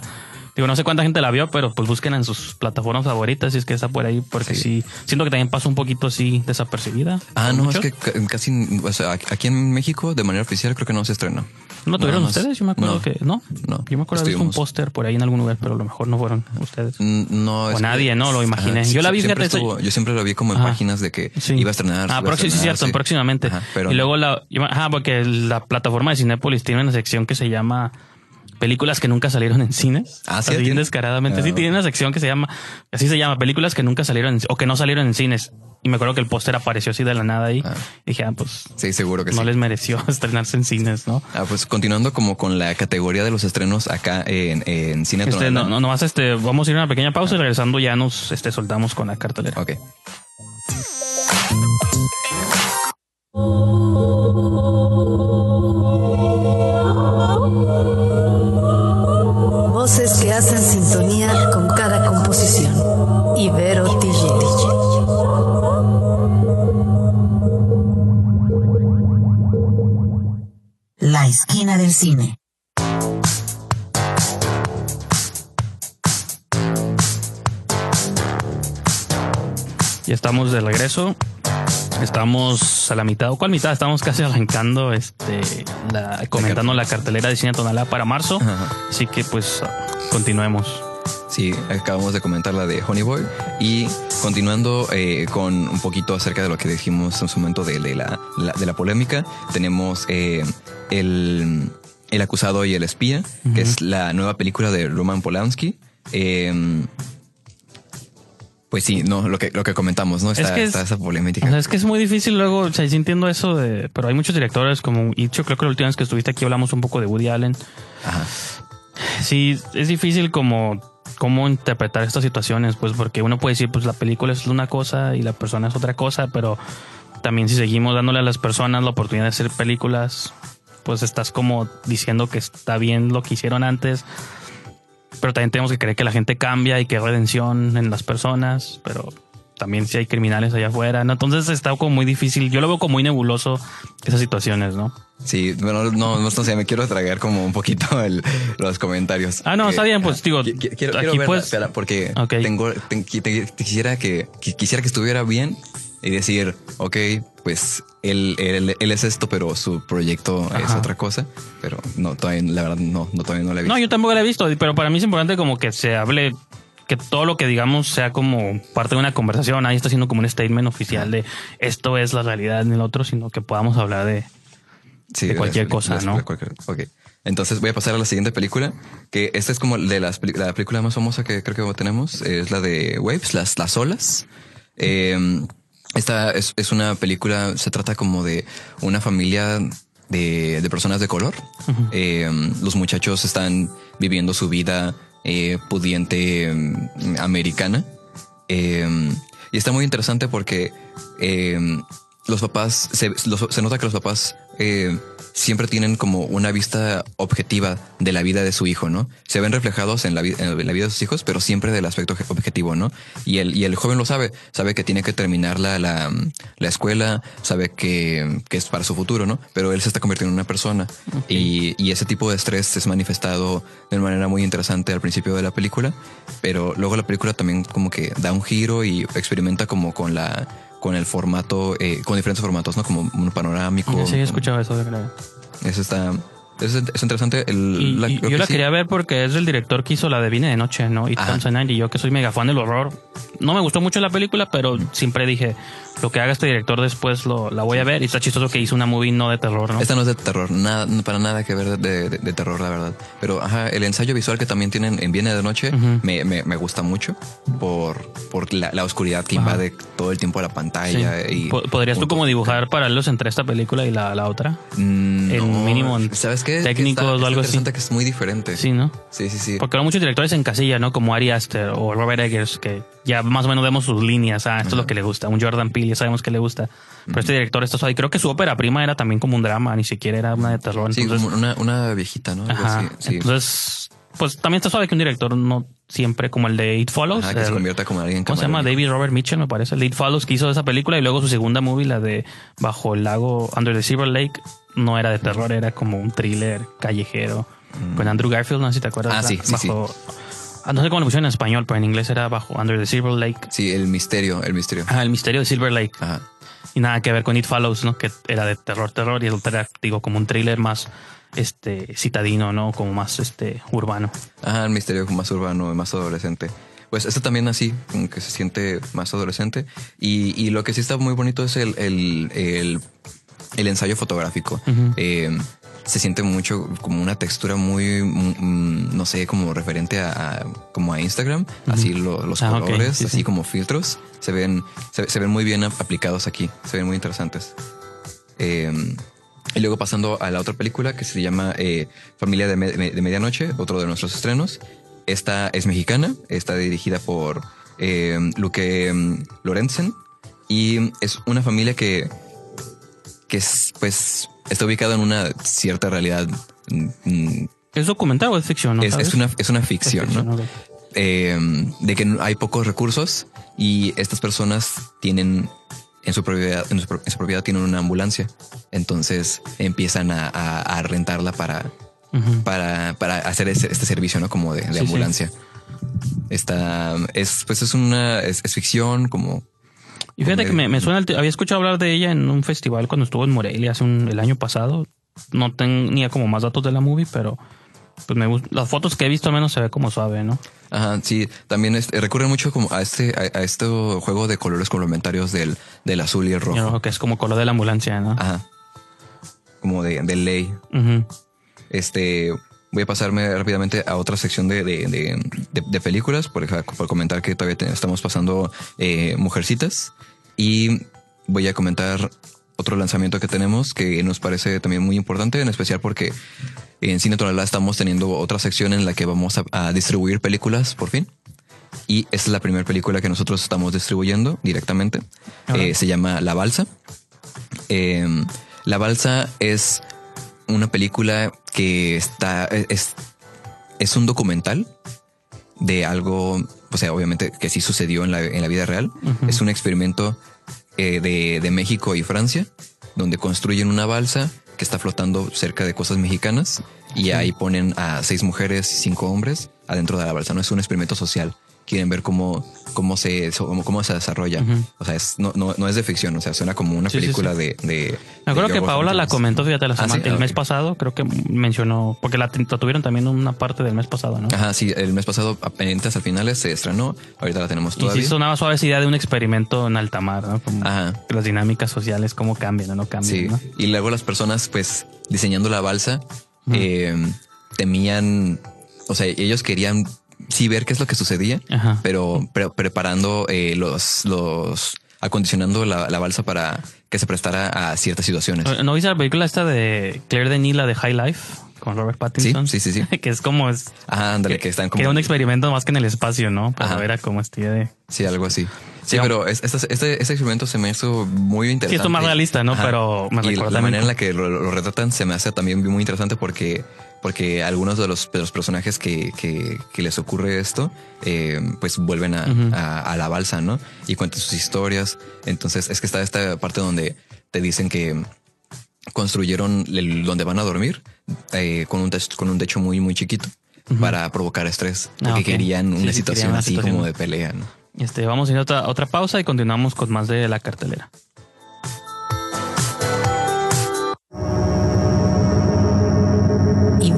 [SPEAKER 4] digo, no sé cuánta gente la vio, pero pues busquen en sus plataformas favoritas si es que está por ahí, porque sí, siento que también pasó un poquito así desapercibida.
[SPEAKER 5] Ah, no, es que ca- casi, o sea, aquí en México, de manera oficial, creo que no se estrenó.
[SPEAKER 4] ¿No tuvieron ustedes? Yo me acuerdo
[SPEAKER 5] No.
[SPEAKER 4] que no.
[SPEAKER 5] No,
[SPEAKER 4] Yo me acuerdo de un póster por ahí en algún lugar, pero a lo mejor no fueron ustedes.
[SPEAKER 5] No,
[SPEAKER 4] O
[SPEAKER 5] que-
[SPEAKER 4] nadie, ¿no? Lo imaginé. Yo la vi,
[SPEAKER 5] siempre estuvo- yo siempre lo vi como en
[SPEAKER 4] Ajá.
[SPEAKER 5] páginas de que
[SPEAKER 4] Sí.
[SPEAKER 5] iba a estrenar.
[SPEAKER 4] Ah, próximo, sí, cierto, próximamente.
[SPEAKER 5] pero
[SPEAKER 4] y luego la. Ajá, porque la plataforma de Cinépolis tiene una sección que se llama Películas que nunca salieron en cines.
[SPEAKER 5] Ah, sí, tiene-
[SPEAKER 4] descaradamente.
[SPEAKER 5] Ah.
[SPEAKER 4] Sí, tiene una sección que se llama. Así se llama, Películas que nunca salieron en- o que no salieron en cines. Y me acuerdo que el póster apareció así de la nada ahí.
[SPEAKER 5] Ah.
[SPEAKER 4] Y dije, ah, pues.
[SPEAKER 5] Sí, seguro que
[SPEAKER 4] no
[SPEAKER 5] sí.
[SPEAKER 4] les mereció estrenarse en cines, ¿no?
[SPEAKER 5] Ah, pues continuando como con la categoría de los estrenos acá en, en Cine
[SPEAKER 4] Este, no, no, nomás este, vamos a ir a una pequeña pausa y regresando ya nos este, soltamos con la cartelera.
[SPEAKER 5] Ok.
[SPEAKER 2] con cada composición. Ibero TG. La esquina del cine.
[SPEAKER 4] Y estamos de regreso. Estamos a la mitad, o cuál mitad, estamos casi arrancando, este, comentando la cartelera de Cine Tonalá para marzo. Así que pues continuemos.
[SPEAKER 5] Sí, acabamos de comentar la de Honey Boy y continuando eh, con un poquito acerca de lo que dijimos en su momento de, de la, de la polémica, tenemos eh, el, el acusado y el espía, que es la nueva película de Roman Polanski. Eh, pues sí, no, lo que, lo que comentamos, ¿no? Está,
[SPEAKER 4] que es-
[SPEAKER 5] esa polémica.
[SPEAKER 4] O sea, es que es muy difícil luego, o sea, sí entiendo eso de, pero hay muchos directores como, y yo creo que la última vez que estuviste aquí hablamos un poco de Woody Allen.
[SPEAKER 5] Ajá.
[SPEAKER 4] Sí, es difícil como cómo interpretar estas situaciones, pues porque uno puede decir, pues la película es una cosa y la persona es otra cosa, pero también si seguimos dándole a las personas la oportunidad de hacer películas, pues estás como diciendo que está bien lo que hicieron antes, pero también tenemos que creer que la gente cambia y que hay redención en las personas, pero también si hay criminales allá afuera. Entonces está como muy difícil, yo lo veo como muy nebuloso esas situaciones, ¿no?
[SPEAKER 5] Sí, bueno, no, no, sé, me quiero tragar como un poquito el- los comentarios.
[SPEAKER 4] Ah, no, está bien, pues, digo,
[SPEAKER 5] qui- qui- quiero,
[SPEAKER 4] aquí
[SPEAKER 5] quiero
[SPEAKER 4] pues-
[SPEAKER 5] espera, porque
[SPEAKER 4] Ok.
[SPEAKER 5] tengo, ten- qui- te- quisiera que, qui- quisiera que estuviera bien y decir, ok, pues él, él, él es esto, pero su proyecto es
[SPEAKER 4] Ajá.
[SPEAKER 5] otra cosa. Pero no, todavía, la verdad, no, no todavía no la he visto.
[SPEAKER 4] No, yo tampoco la he visto, pero para mí es importante como que se hable, que todo lo que digamos sea como parte de una conversación. Nadie está haciendo como un statement oficial de esto es la realidad en el otro, sino que podamos hablar de...
[SPEAKER 5] Sí,
[SPEAKER 4] de cualquier
[SPEAKER 5] las-
[SPEAKER 4] cosa,
[SPEAKER 5] las-
[SPEAKER 4] ¿no?
[SPEAKER 5] cualquier- ok. Entonces voy a pasar a la siguiente película, que esta es como de las, la película más famosa que creo que tenemos, es la de Waves, las, las olas. Eh, esta es, es una película, se trata como de una familia de, de personas de color. Eh, los muchachos están viviendo su vida eh, pudiente mm, americana. Y está muy interesante porque los papás, se, los- se nota que los papás eh, siempre tienen como una vista objetiva de la vida de su hijo, ¿no? Se ven reflejados en la, en la vida de sus hijos, pero siempre del aspecto obje- objetivo, ¿no? Y el, y el joven lo sabe, sabe que tiene que terminar la, la, la escuela, sabe que, que es para su futuro, ¿no? Pero él se está convirtiendo en una persona y, y ese tipo de estrés es manifestado de una manera muy interesante al principio de la película, pero luego la película también como que da un giro y experimenta como con la con el formato, eh, con diferentes formatos, ¿no? Como un panorámico.
[SPEAKER 4] Sí, he escuchado eso. creo.
[SPEAKER 5] Eso está, eso es, es interesante. El,
[SPEAKER 4] Y,
[SPEAKER 5] la-
[SPEAKER 4] y
[SPEAKER 5] creo
[SPEAKER 4] yo la
[SPEAKER 5] sí.
[SPEAKER 4] quería ver porque es el director que hizo la de Vine de Noche, ¿no? Y. Thompson y yo que soy mega fan del horror. No me gustó mucho la película, pero siempre dije, lo que haga este director después lo, la voy a ver. Y está chistoso que hizo una movie no de terror, ¿no?
[SPEAKER 5] Esta no es de terror, nada, no- para nada que ver de, de- de terror, la verdad. Pero ajá, el ensayo visual que también tienen en Viene de Noche
[SPEAKER 4] Ujú.
[SPEAKER 5] me, me- me gusta mucho por, por la, la oscuridad que
[SPEAKER 4] Ajá.
[SPEAKER 5] invade todo el tiempo la
[SPEAKER 4] Sí.
[SPEAKER 5] pantalla. Y
[SPEAKER 4] Po- ¿Podrías tú como dibujar paralelos entre esta película y la, la otra?
[SPEAKER 5] Mm,
[SPEAKER 4] en mínimo en
[SPEAKER 5] ¿Sabes qué?
[SPEAKER 4] técnicos
[SPEAKER 5] Está-
[SPEAKER 4] o algo así?
[SPEAKER 5] que es muy diferente.
[SPEAKER 4] Sí, ¿no?
[SPEAKER 5] Sí, sí, sí.
[SPEAKER 4] Porque hay muchos directores en casilla, ¿no? Como Ari Aster o Robert Eggers, que ya más o menos vemos sus líneas. Ah, esto es lo que le gusta. Un Jordan Peele, ya sabemos que le gusta. Pero este director está suave. Y creo que su ópera prima era también como un drama, ni siquiera era una de terror.
[SPEAKER 5] Sí,
[SPEAKER 4] Entonces,
[SPEAKER 5] como una, una viejita, ¿no? Algo
[SPEAKER 4] ajá.
[SPEAKER 5] así, sí.
[SPEAKER 4] Entonces, pues también está suave que un director no siempre como el de It Follows.
[SPEAKER 5] Ajá, que se convierta como alguien
[SPEAKER 4] ¿Cómo se llama? David Robert Mitchell, me parece. El de It Follows que hizo esa película y luego su segunda movie, la de Bajo el lago, Under the Silver Lake, no era de terror, era como un thriller callejero. Con Andrew Garfield, no sé si te acuerdas.
[SPEAKER 5] Mm. Ah, sí,
[SPEAKER 4] bajo, no sé cómo lo pusieron en español, pero en inglés era bajo Under the Silver Lake.
[SPEAKER 5] Sí, el misterio, el misterio.
[SPEAKER 4] Ah, el misterio de Silver Lake.
[SPEAKER 5] Ajá.
[SPEAKER 4] Y nada que ver con It Follows, ¿no? Que era de terror, terror. Y era, digo, como un thriller más este citadino, ¿no? Como más este urbano.
[SPEAKER 5] Ajá, el misterio más urbano, más adolescente. Pues este también así, como que se siente más adolescente. Y, y lo que sí está muy bonito es el, el, el, el ensayo fotográfico. Eh, se siente mucho como una textura muy, mm, no sé, como referente a, a- como a Instagram. Así lo- los
[SPEAKER 4] Ah,
[SPEAKER 5] colores,
[SPEAKER 4] sí,
[SPEAKER 5] así
[SPEAKER 4] sí.
[SPEAKER 5] como filtros, se ven, se, se ven muy bien ap- aplicados aquí. Se ven muy interesantes. Eh, y luego pasando a la otra película que se llama eh, Familia de, Me- de Medianoche, otro de nuestros estrenos. Esta es mexicana, está dirigida por eh, Luque mm, Lorenzen y es una familia que, que es, pues está ubicada en una cierta realidad. mm, mm,
[SPEAKER 4] ¿Es documental o es ficción? ¿no
[SPEAKER 5] es, una, es una
[SPEAKER 4] Es
[SPEAKER 5] ficción, ¿no? eh, de que hay pocos recursos y estas personas tienen en su propiedad, en su, en su propiedad tienen una ambulancia. Entonces empiezan a, a- a rentarla para, para, para hacer ese- este servicio, ¿no? Como de, de
[SPEAKER 4] Sí,
[SPEAKER 5] ambulancia. Esta es, pues es una, es, es ficción, como
[SPEAKER 4] Y fíjate que me, me suena, el había escuchado hablar de ella en un festival cuando estuvo en Morelia hace un, el año pasado. No tenía como más datos de la movie, pero pues me las fotos que he visto al menos se ve como suave, ¿no?
[SPEAKER 5] Ajá, sí, también es- recurren mucho como a este, a, a este juego de colores complementarios del, del azul y el rojo.
[SPEAKER 4] Yo que es como color de la ambulancia, ¿no?
[SPEAKER 5] Ajá. Como de, de ley.
[SPEAKER 4] Ujú.
[SPEAKER 5] Este, voy a pasarme rápidamente a otra sección de, de, de- películas, por, por comentar que todavía te- estamos pasando eh, Mujercitas. Y voy a comentar otro lanzamiento que tenemos que nos parece también muy importante, en especial porque en Cine Tonalá estamos teniendo otra sección en la que vamos a, a distribuir películas por fin. Y esta es la primera película que nosotros estamos distribuyendo directamente. Eh, se llama La Balsa. Eh, la Balsa es una película que está es, es un documental de algo, o sea, obviamente que sí sucedió en la, en la vida real. Es un experimento eh, de, de México y Francia, donde construyen una balsa que está flotando cerca de cosas mexicanas y ahí ponen a seis mujeres y cinco hombres adentro de la balsa. No es un experimento social. Quieren ver cómo, cómo, se, cómo, cómo se desarrolla. O sea, es, no, no, no es de ficción, o sea, suena como una
[SPEAKER 4] Sí,
[SPEAKER 5] película
[SPEAKER 4] sí.
[SPEAKER 5] de, de.
[SPEAKER 4] Me acuerdo que Paola la comentó, fíjate, la
[SPEAKER 5] Ah,
[SPEAKER 4] semana- el
[SPEAKER 5] ah,
[SPEAKER 4] mes pasado, creo que mencionó, porque la, la tuvieron también una parte del mes pasado, ¿no?
[SPEAKER 5] Ajá, sí, el mes pasado, apenas al finales se estrenó. Ahorita la tenemos
[SPEAKER 4] Y
[SPEAKER 5] todavía.
[SPEAKER 4] sí sonaba suave esa idea de un experimento en alta mar, ¿no? Como
[SPEAKER 5] Ajá.
[SPEAKER 4] las dinámicas sociales, cómo cambian o no cambian,
[SPEAKER 5] Sí.
[SPEAKER 4] ¿no?
[SPEAKER 5] Y luego las personas, pues, diseñando la balsa, eh, temían, o sea, ellos querían sí ver qué es lo que sucedía,
[SPEAKER 4] Ajá.
[SPEAKER 5] pero pre- preparando eh, los, los, acondicionando la, la balsa para que se prestara a ciertas situaciones.
[SPEAKER 4] ¿No viste la película esta de Claire Denis, la de High Life? Con Robert Pattinson.
[SPEAKER 5] Sí, sí, sí, sí.
[SPEAKER 4] que es como es.
[SPEAKER 5] Ajá, ándale, que están como.
[SPEAKER 4] Que era un experimento más que en el espacio, ¿no? Pero
[SPEAKER 5] Ajá.
[SPEAKER 4] era como este de.
[SPEAKER 5] Sí, algo así. Sí, pero es- este, este, este experimento se me hizo muy interesante.
[SPEAKER 4] Sí, esto es más realista, ¿no? Pero me
[SPEAKER 5] y
[SPEAKER 4] recuerda
[SPEAKER 5] la manera en la que lo, lo retratan se me hace también muy interesante porque, porque algunos de los, de los personajes que, que, que les ocurre esto, eh, pues vuelven a, a- a la balsa, ¿no? Y cuentan sus historias. Entonces es que está esta parte donde te dicen que construyeron el- donde van a dormir eh, con, un techo, con un techo muy, muy chiquito para provocar estrés.
[SPEAKER 4] Ah,
[SPEAKER 5] Porque querían una
[SPEAKER 4] sí,
[SPEAKER 5] situación
[SPEAKER 4] querían
[SPEAKER 5] así
[SPEAKER 4] situación.
[SPEAKER 5] como de pelea, ¿no?
[SPEAKER 4] Este, vamos a ir a otra, otra pausa y continuamos con más de la cartelera.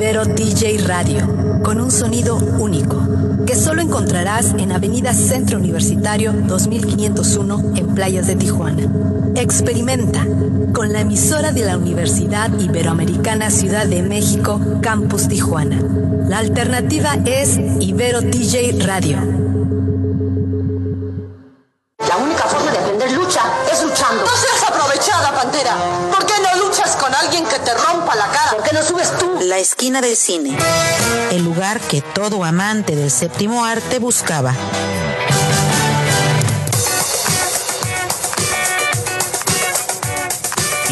[SPEAKER 9] Ibero DJ Radio, con un sonido único, que solo encontrarás en Avenida Centro Universitario 2501 en Playas de Tijuana. Experimenta con la emisora de la Universidad Iberoamericana Ciudad de México, Campus Tijuana. La alternativa es Ibero DJ Radio.
[SPEAKER 10] La única forma de aprender lucha es luchando.
[SPEAKER 11] No Pantera. ¿Por qué no luchas con alguien que te rompa la cara?
[SPEAKER 10] ¿Por qué no subes tú?
[SPEAKER 2] La esquina del cine. El lugar que todo amante del séptimo arte buscaba.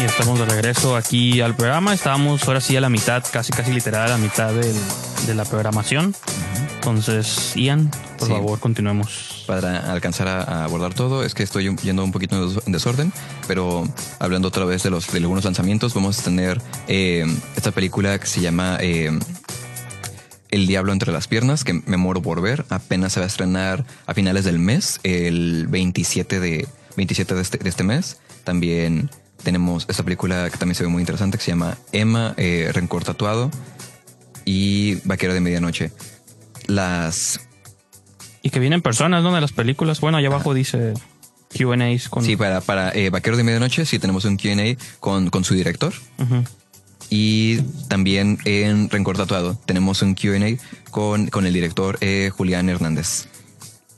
[SPEAKER 4] Y estamos de regreso aquí al programa. Estábamos ahora sí a la mitad, casi casi literal a la mitad del- de la programación. Entonces, Ian, por
[SPEAKER 5] Sí.
[SPEAKER 4] favor, continuemos.
[SPEAKER 5] Para alcanzar a, abordar todo. Es que estoy yendo un poquito en des- en desorden, pero hablando otra vez de los de algunos lanzamientos, vamos a tener eh, esta película que se llama eh, El Diablo entre las piernas, que me muero por ver. Apenas se va a estrenar a finales del mes, el 27 de 27 de este, de este mes. También tenemos esta película que también se ve muy interesante, que se llama Emma, eh, Rencor Tatuado y Vaquero de Medianoche. Las
[SPEAKER 4] Y que vienen personas, ¿no? De las películas. Bueno, allá abajo dice QAs con.
[SPEAKER 5] Sí, para, para eh, Vaquero de Medianoche sí tenemos un QA con, con su director. Y también en Rencor Tatuado tenemos un QA con, con el director eh, Julián Hernández.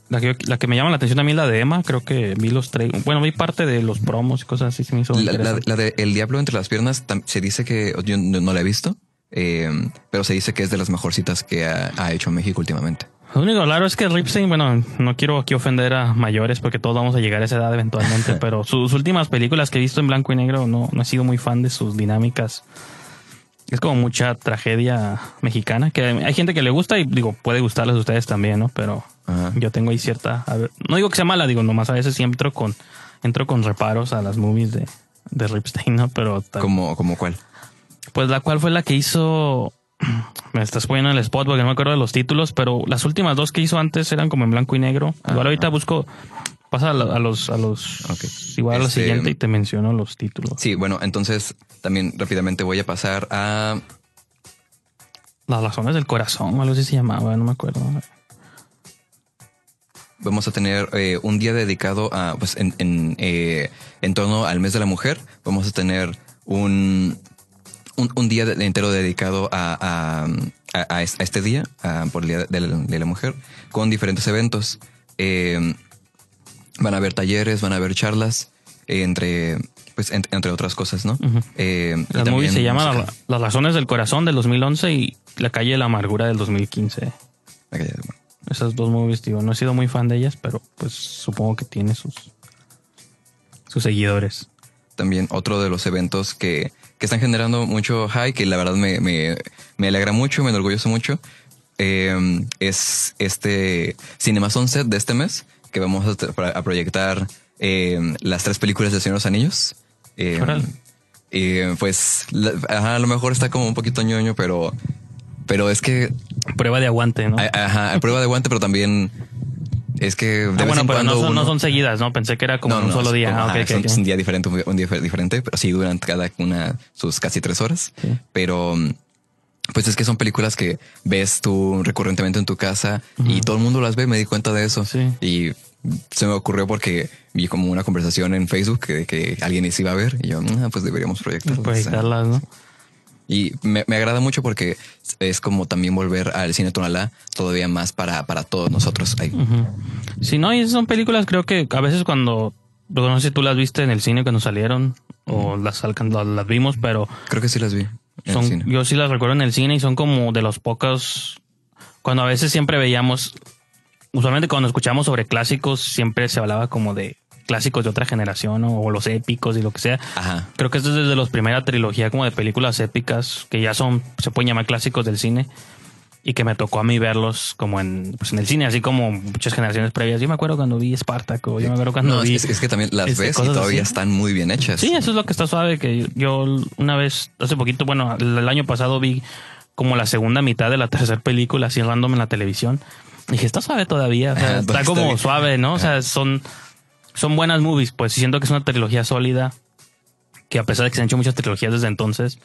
[SPEAKER 4] La que, la que me llama la atención a mí es la de Emma. Creo que vi los tres. Bueno, vi parte de los promos y cosas así. Se me hizo
[SPEAKER 5] La, la- la de El Diablo entre las piernas se dice que yo no, no la he visto, eh, pero se dice que es de las mejorcitas que ha, ha hecho México últimamente.
[SPEAKER 4] Lo único claro es que Ripstein, bueno, no quiero aquí ofender a mayores porque todos vamos a llegar a esa edad eventualmente, pero sus últimas películas que he visto en blanco y negro no, no he sido muy fan de sus dinámicas. Es como mucha tragedia mexicana, que hay gente que le gusta y digo, puede gustarles a ustedes también, ¿no? Pero
[SPEAKER 5] Ajá.
[SPEAKER 4] yo tengo ahí cierta... a ver, no digo que sea mala, digo, nomás a veces siempre entro con entro con reparos a las movies de, de Ripstein, ¿no? Pero tal-
[SPEAKER 5] ¿Como, como cuál?
[SPEAKER 4] pues la cual fue la que hizo. Me estás poniendo en el spot porque no me acuerdo de los títulos, pero las últimas dos que hizo antes eran como en blanco y negro. Igual ahorita busco. Pasa a, la- a los. A los
[SPEAKER 5] Ok.
[SPEAKER 4] Igual a la
[SPEAKER 5] Este-
[SPEAKER 4] siguiente y te menciono los títulos.
[SPEAKER 5] Sí, bueno, entonces también rápidamente voy a pasar a
[SPEAKER 4] Las razones del corazón, algo así se llamaba, no me acuerdo.
[SPEAKER 5] vamos a tener eh, un día dedicado a, pues, en, en, eh, en torno al mes de la mujer. Vamos a tener un, un, un día entero dedicado a, a, a- a es- a este día, por el día de la, de la mujer, con diferentes eventos. Eh, van a haber talleres, van a haber charlas, eh, entre, pues, en- entre otras cosas, ¿no? Eh,
[SPEAKER 4] Las movies
[SPEAKER 5] también
[SPEAKER 4] se. La- Las razones del corazón del 2011 y La calle de la amargura del 2015.
[SPEAKER 5] La calle de-.
[SPEAKER 4] Esas dos movies, digo, no he sido muy fan de ellas, pero pues supongo que tiene sus sus seguidores.
[SPEAKER 5] también otro de los eventos que, que están generando mucho hype, que la verdad me, me, me alegra mucho, me enorgullece mucho. eh, es este Cinema Sunset de este mes, que vamos a, proyectar eh, las tres películas de Señor de los Anillos. Eh, eh, pues la- ajá, a lo mejor está como un poquito ñoño, pero, pero es que
[SPEAKER 4] Prueba de aguante, ¿no?
[SPEAKER 5] ajá, prueba de guante, pero también es que de
[SPEAKER 4] Ah, bueno,
[SPEAKER 5] en
[SPEAKER 4] pero no son, no son seguidas, ¿no? Pensé que era como
[SPEAKER 5] no,
[SPEAKER 4] un solo día.
[SPEAKER 5] como,
[SPEAKER 4] Ah, ok,
[SPEAKER 5] ajá,
[SPEAKER 4] ok,
[SPEAKER 5] son-
[SPEAKER 4] ok.
[SPEAKER 5] es un día diferente, un, día diferente, pero sí duran cada una sus casi tres horas.
[SPEAKER 4] Sí.
[SPEAKER 5] Pero pues es que son películas que ves tú recurrentemente en tu casa y todo el mundo las ve. Me di cuenta de eso
[SPEAKER 4] Sí.
[SPEAKER 5] y se me ocurrió porque vi como una conversación en Facebook que, que alguien les iba a ver y yo, "Ah, pues deberíamos proyectarlas.
[SPEAKER 4] Proyectarlas, ¿no?
[SPEAKER 5] Y me, me agrada mucho porque es como también volver al cine tonalá todavía más para, para todos nosotros. Ahí.
[SPEAKER 4] Ujú. Sí, no, y esas son películas, creo que a veces cuando, no sé si tú las viste en el cine cuando salieron o las, las, vimos, pero
[SPEAKER 5] Creo que sí las vi. en el
[SPEAKER 4] son,
[SPEAKER 5] cine.
[SPEAKER 4] yo sí las recuerdo en el cine y son como de los pocos, cuando a veces siempre veíamos, usualmente cuando escuchamos sobre clásicos, siempre se hablaba como de clásicos de otra generación o los épicos y lo que sea.
[SPEAKER 5] Ajá.
[SPEAKER 4] Creo que esto es desde los primera trilogía como de películas épicas que ya son, se pueden llamar clásicos del cine y que me tocó a mí verlos como en, pues en el cine, así como muchas generaciones previas. Yo me acuerdo cuando vi Spartaco, yo me acuerdo cuando
[SPEAKER 5] No,
[SPEAKER 4] vi...
[SPEAKER 5] es, es que también las
[SPEAKER 4] este,
[SPEAKER 5] ves y todavía
[SPEAKER 4] así.
[SPEAKER 5] están muy bien hechas.
[SPEAKER 4] Sí, eso es lo que está suave, que yo una vez, hace poquito, bueno, el, año pasado vi como la segunda mitad de la tercera película así random en la televisión. Y dije, está suave todavía, o sea,
[SPEAKER 5] Ajá,
[SPEAKER 4] está como suave, ¿no? O sea, son, son buenas movies, pues siento que es una trilogía sólida, que a pesar de que se han hecho muchas trilogías desde entonces,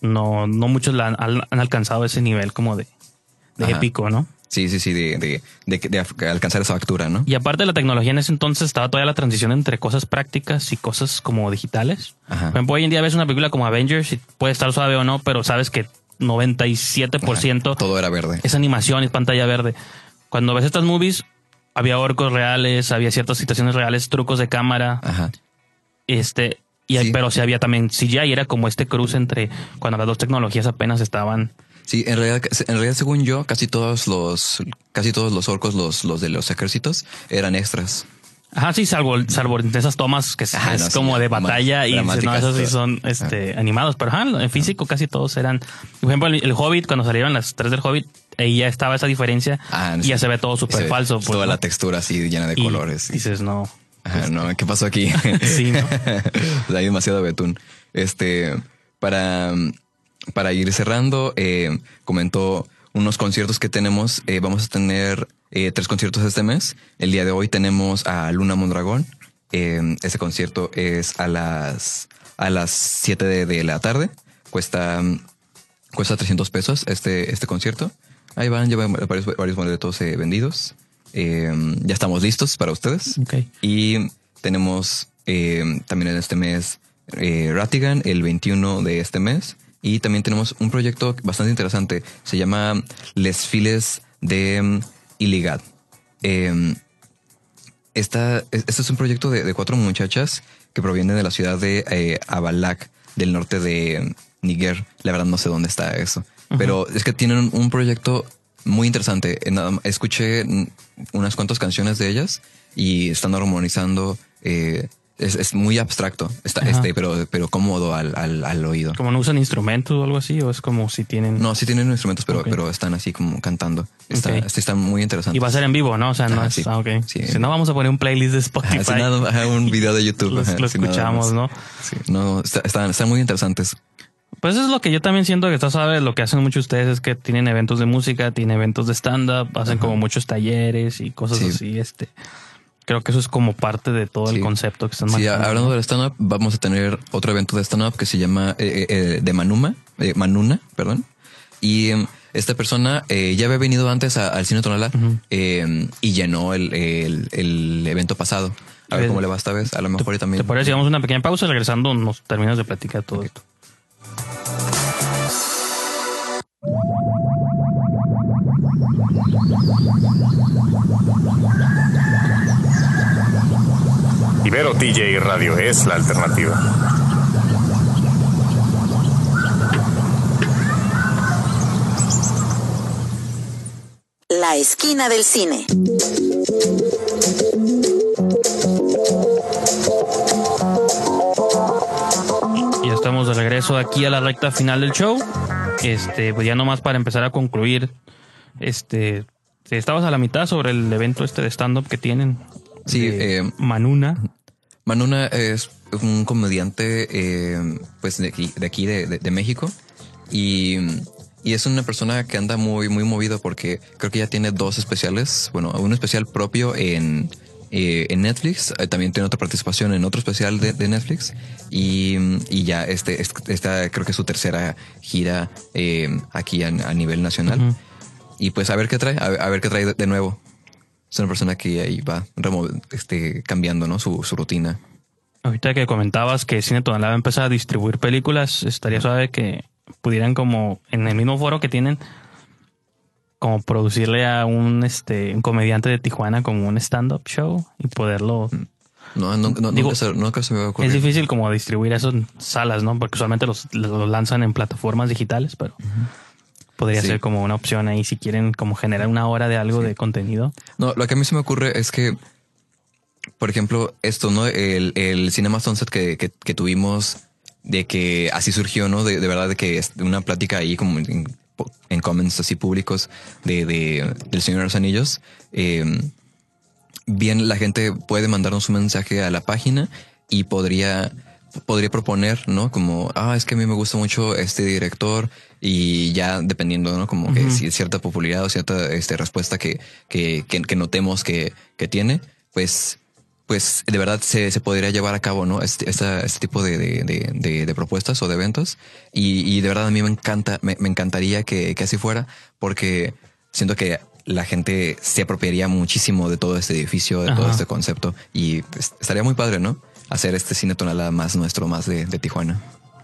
[SPEAKER 4] no, no muchos la han, alcanzado ese nivel como de, de
[SPEAKER 5] Ajá.
[SPEAKER 4] épico, ¿no?
[SPEAKER 5] Sí, sí, sí, de, de, de, de alcanzar esa factura, ¿no?
[SPEAKER 4] Y aparte la tecnología en ese entonces estaba todavía la transición entre cosas prácticas y cosas como digitales.
[SPEAKER 5] Ajá.
[SPEAKER 4] Por ejemplo, hoy en día ves una película como Avengers y puede estar suave o no, pero sabes que 97%
[SPEAKER 5] Todo era verde.
[SPEAKER 4] es animación y es pantalla verde. Cuando ves estas movies, había orcos reales, había ciertas situaciones reales, trucos de cámara,
[SPEAKER 5] Ajá.
[SPEAKER 4] este, y
[SPEAKER 5] Sí.
[SPEAKER 4] pero sí había también CGI y era como este cruce entre cuando las dos tecnologías apenas estaban.
[SPEAKER 5] Sí, en realidad, en realidad, según yo, casi todos los, casi todos los orcos, los, los de los ejércitos, eran extras.
[SPEAKER 4] Ajá, sí, salvo, salvo esas tomas que es,
[SPEAKER 5] Ajá,
[SPEAKER 4] es
[SPEAKER 5] no, sí,
[SPEAKER 4] como de batalla y no, esos sí son este, animados, pero ajá, en físico casi todos eran. Por ejemplo, el, el Hobbit, cuando salieron las tres del Hobbit, ahí ya estaba esa diferencia
[SPEAKER 5] Ah,
[SPEAKER 4] y
[SPEAKER 5] sí.
[SPEAKER 4] ya se ve todo súper falso. pues,
[SPEAKER 5] Toda
[SPEAKER 4] ¿no?
[SPEAKER 5] la textura así llena de
[SPEAKER 4] Y
[SPEAKER 5] colores.
[SPEAKER 4] Dices, no.
[SPEAKER 5] Ajá, no, ¿qué pasó aquí?
[SPEAKER 4] Sí, ¿no?
[SPEAKER 5] Hay demasiado betún. Este, para, para ir cerrando, eh, comentó unos conciertos que tenemos. Eh, vamos a tener eh, tres conciertos este mes. El día de hoy tenemos a Luna Mondragón. Eh, ese concierto es a las a las 7 de, de la tarde. Cuesta, cuesta 300 pesos este, este concierto. Ahí van, ya van varios, varios boletos eh, vendidos. Eh, ya estamos listos para ustedes. Y tenemos eh, también en este mes eh, Ratigan, el 21 de este mes. Y también tenemos un proyecto bastante interesante. Se llama Les Files de Iligat. Eh, esta, es- este es un proyecto de, de cuatro muchachas que provienen de la ciudad de eh, Abalak, del norte de Níger. La verdad no sé dónde está eso. Pero es que tienen un proyecto muy interesante. Eh, Escuché unas cuantas canciones de ellas y están armonizando. eh, es, es muy abstracto, está, este, pero, pero cómodo al, al, al oído.
[SPEAKER 4] Como no usan instrumentos o algo así, o es como si tienen.
[SPEAKER 5] No, sí tienen instrumentos, pero,
[SPEAKER 4] Ok.
[SPEAKER 5] pero están así como cantando. Está,
[SPEAKER 4] Ok.
[SPEAKER 5] este está muy interesante.
[SPEAKER 4] Y va a ser en vivo, ¿no? O sea, no es.
[SPEAKER 5] sí.
[SPEAKER 4] ah, ok.
[SPEAKER 5] Sí.
[SPEAKER 4] Si no, vamos a poner un playlist de Spotify.
[SPEAKER 5] Ajá, si nada, un video de YouTube.
[SPEAKER 4] Lo-
[SPEAKER 5] ajá,
[SPEAKER 4] lo escuchamos. ¿no?
[SPEAKER 5] Sí, no, está- están, están muy interesantes.
[SPEAKER 4] Pues eso es lo que yo también siento que está sabes, lo que hacen muchos de ustedes es que tienen eventos de música, tienen eventos de stand-up, hacen como muchos talleres y cosas
[SPEAKER 5] Sí.
[SPEAKER 4] así, este. Creo que eso es como parte de todo el concepto que están
[SPEAKER 5] Sí,
[SPEAKER 4] manejando.
[SPEAKER 5] hablando del stand-up, vamos a tener otro evento de stand-up que se llama eh, eh, de Manuma, eh, Manuna, perdón. Y em, esta persona eh, ya había venido antes a- al Cine Tonalá eh, y llenó el, el- el evento pasado. A ver
[SPEAKER 4] Eh,
[SPEAKER 5] cómo le va esta vez. A lo mejor también.
[SPEAKER 4] ¿Te parece? Llevamos una pequeña pausa y regresando nos terminas de platicar todo esto.
[SPEAKER 7] Ibero TJ Radio es la alternativa.
[SPEAKER 2] La esquina del cine.
[SPEAKER 4] Estamos de aquí a la recta final del show. Este, pues ya nomás para empezar a concluir, este, estabas a la mitad sobre el evento este de stand-up que tienen.
[SPEAKER 5] Sí, eh,
[SPEAKER 4] Manuna.
[SPEAKER 5] Manuna es un comediante eh, pues de aquí, de, aquí de, de- de México y, y es una persona que anda muy, muy movido porque creo que ya tiene dos especiales, bueno, un especial propio en, eh, en Netflix, eh, también tiene otra participación en otro especial de, de Netflix y, y ya este, este- esta creo que es su tercera gira eh, aquí a, a nivel nacional. Y pues a ver qué trae, a, a ver qué trae de, de nuevo. Es una persona que ahí va este, cambiando ¿no? su, su rutina.
[SPEAKER 4] Ahorita que comentabas que Cine Tonalá va a empezar a distribuir películas, estaría suave que pudieran como en el mismo foro que tienen como producirle a un este un comediante de Tijuana como un stand-up show y poderlo
[SPEAKER 5] No, no, no,
[SPEAKER 4] Digo,
[SPEAKER 5] nunca, se, nunca se me va a ocurrir.
[SPEAKER 4] es difícil como distribuir eso en salas, ¿no? Porque usualmente los, los lanzan en plataformas digitales, pero podría
[SPEAKER 5] Sí.
[SPEAKER 4] ser como una opción ahí si quieren como generar una hora de algo de contenido.
[SPEAKER 5] No, lo que a mí se me ocurre es que, por ejemplo, esto, ¿no? El, el Cinema Sunset que, que, que tuvimos, de que así surgió, ¿no? De, de verdad, de que es una plática ahí como en, en comments así públicos de, de- del Señor de los Anillos. eh, bien, la gente puede mandarnos un mensaje a la página y podría podría proponer, ¿no? Como, ah, es que a mí me gusta mucho este director y ya dependiendo, ¿no? Como que si cierta popularidad o cierta este, respuesta que, que, que, que notemos que, que tiene, pues, pues de verdad se, se podría llevar a cabo, ¿no? Este, este tipo de, de, de, de- de propuestas o de eventos. Y, y de verdad a mí me encanta, me, me encantaría que, que así fuera, porque siento que la gente se apropiaría muchísimo de todo este edificio, de todo este concepto. Y pues, estaría muy padre, ¿no? Hacer este cine tonalada más nuestro, más de, de Tijuana.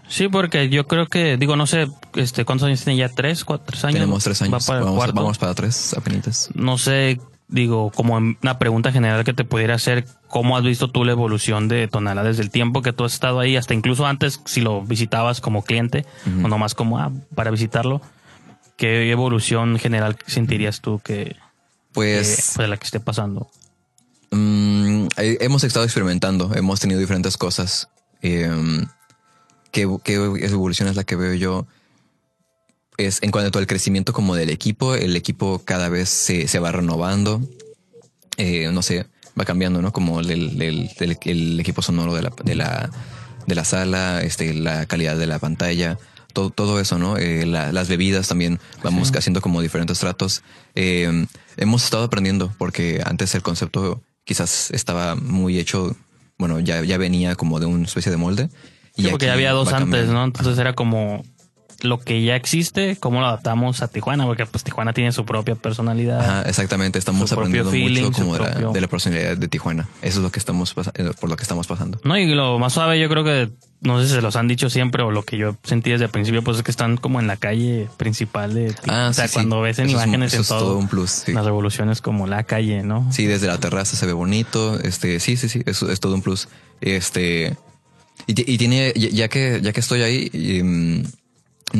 [SPEAKER 4] Sí, porque yo creo que, digo, no sé, este, ¿cuántos años tiene ya? ¿Tres? ¿Cuatro? ¿Tres años?
[SPEAKER 5] Tenemos tres años.
[SPEAKER 4] Va para el
[SPEAKER 5] vamos, vamos para tres apenitas.
[SPEAKER 4] No sé, digo, como una pregunta general que te pudiera hacer, ¿cómo has visto tú la evolución de Tonalá desde el tiempo que tú has estado ahí, hasta incluso antes si lo visitabas como cliente
[SPEAKER 5] Ujú.
[SPEAKER 4] o nomás como ah, para visitarlo? ¿Qué evolución general sentirías tú que,
[SPEAKER 5] Pues,
[SPEAKER 4] que- pues, la que esté pasando?
[SPEAKER 5] mm, eh, hemos estado experimentando, hemos tenido diferentes cosas. Eh, ¿qué, qué evolución es la que veo yo? Es en cuanto al crecimiento como del equipo, el equipo cada vez se, se va renovando. Eh, no sé, va cambiando, ¿no? Como el, el- el- equipo sonoro de la, de la, de la sala, este, la calidad de la pantalla, todo, todo eso, ¿no? Eh, la- las bebidas también, vamos
[SPEAKER 4] Sí.
[SPEAKER 5] haciendo como diferentes tratos. Eh, hemos estado aprendiendo porque antes el concepto quizás estaba muy hecho, bueno, ya, ya venía como de una especie de molde.
[SPEAKER 4] Sí, porque ya había dos antes. ¿no? Entonces era como lo que ya existe, cómo lo adaptamos a Tijuana, porque pues Tijuana tiene su propia personalidad.
[SPEAKER 5] Ajá, exactamente, estamos aprendiendo
[SPEAKER 4] feeling,
[SPEAKER 5] mucho como de la, de la personalidad de Tijuana. Eso es lo que estamos pasa- eh, por lo que estamos pasando.
[SPEAKER 4] No, y lo más suave, yo creo que, no sé si se los han dicho siempre o lo que yo sentí desde el principio, pues es que están como en la calle principal de Tijuana.
[SPEAKER 5] Ah,
[SPEAKER 4] o sea,
[SPEAKER 5] sí, sí.
[SPEAKER 4] cuando ves en
[SPEAKER 5] Eso
[SPEAKER 4] imágenes en
[SPEAKER 5] es
[SPEAKER 4] todo,
[SPEAKER 5] todo un plus, sí.
[SPEAKER 4] las revoluciones como la calle, ¿no?
[SPEAKER 5] Sí, desde la terraza se ve bonito. Este, sí, sí, sí, eso es todo un plus. Este, y, y tiene, ya que, ya que estoy ahí, em,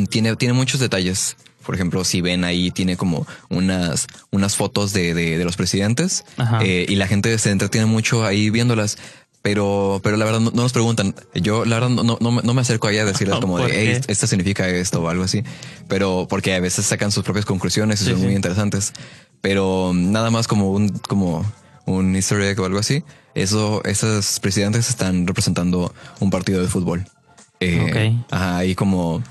[SPEAKER 5] tiene, tiene muchos detalles. Por ejemplo, si ven ahí, tiene como unas, unas fotos de, de, de los presidentes eh, y la gente se entretiene mucho ahí viéndolas. Pero, pero la verdad no, no nos preguntan. Yo la verdad no, no, no me- acerco ahí a decirles como
[SPEAKER 4] ¿Por
[SPEAKER 5] de, hey, esto significa esto o algo así. Pero porque a veces sacan sus propias conclusiones y
[SPEAKER 4] Sí,
[SPEAKER 5] son
[SPEAKER 4] sí.
[SPEAKER 5] muy interesantes. Pero nada más como un, como un easter egg o algo así. Eso, esos presidentes están representando un partido de fútbol. Eh,
[SPEAKER 4] Ok.
[SPEAKER 5] ajá, hay como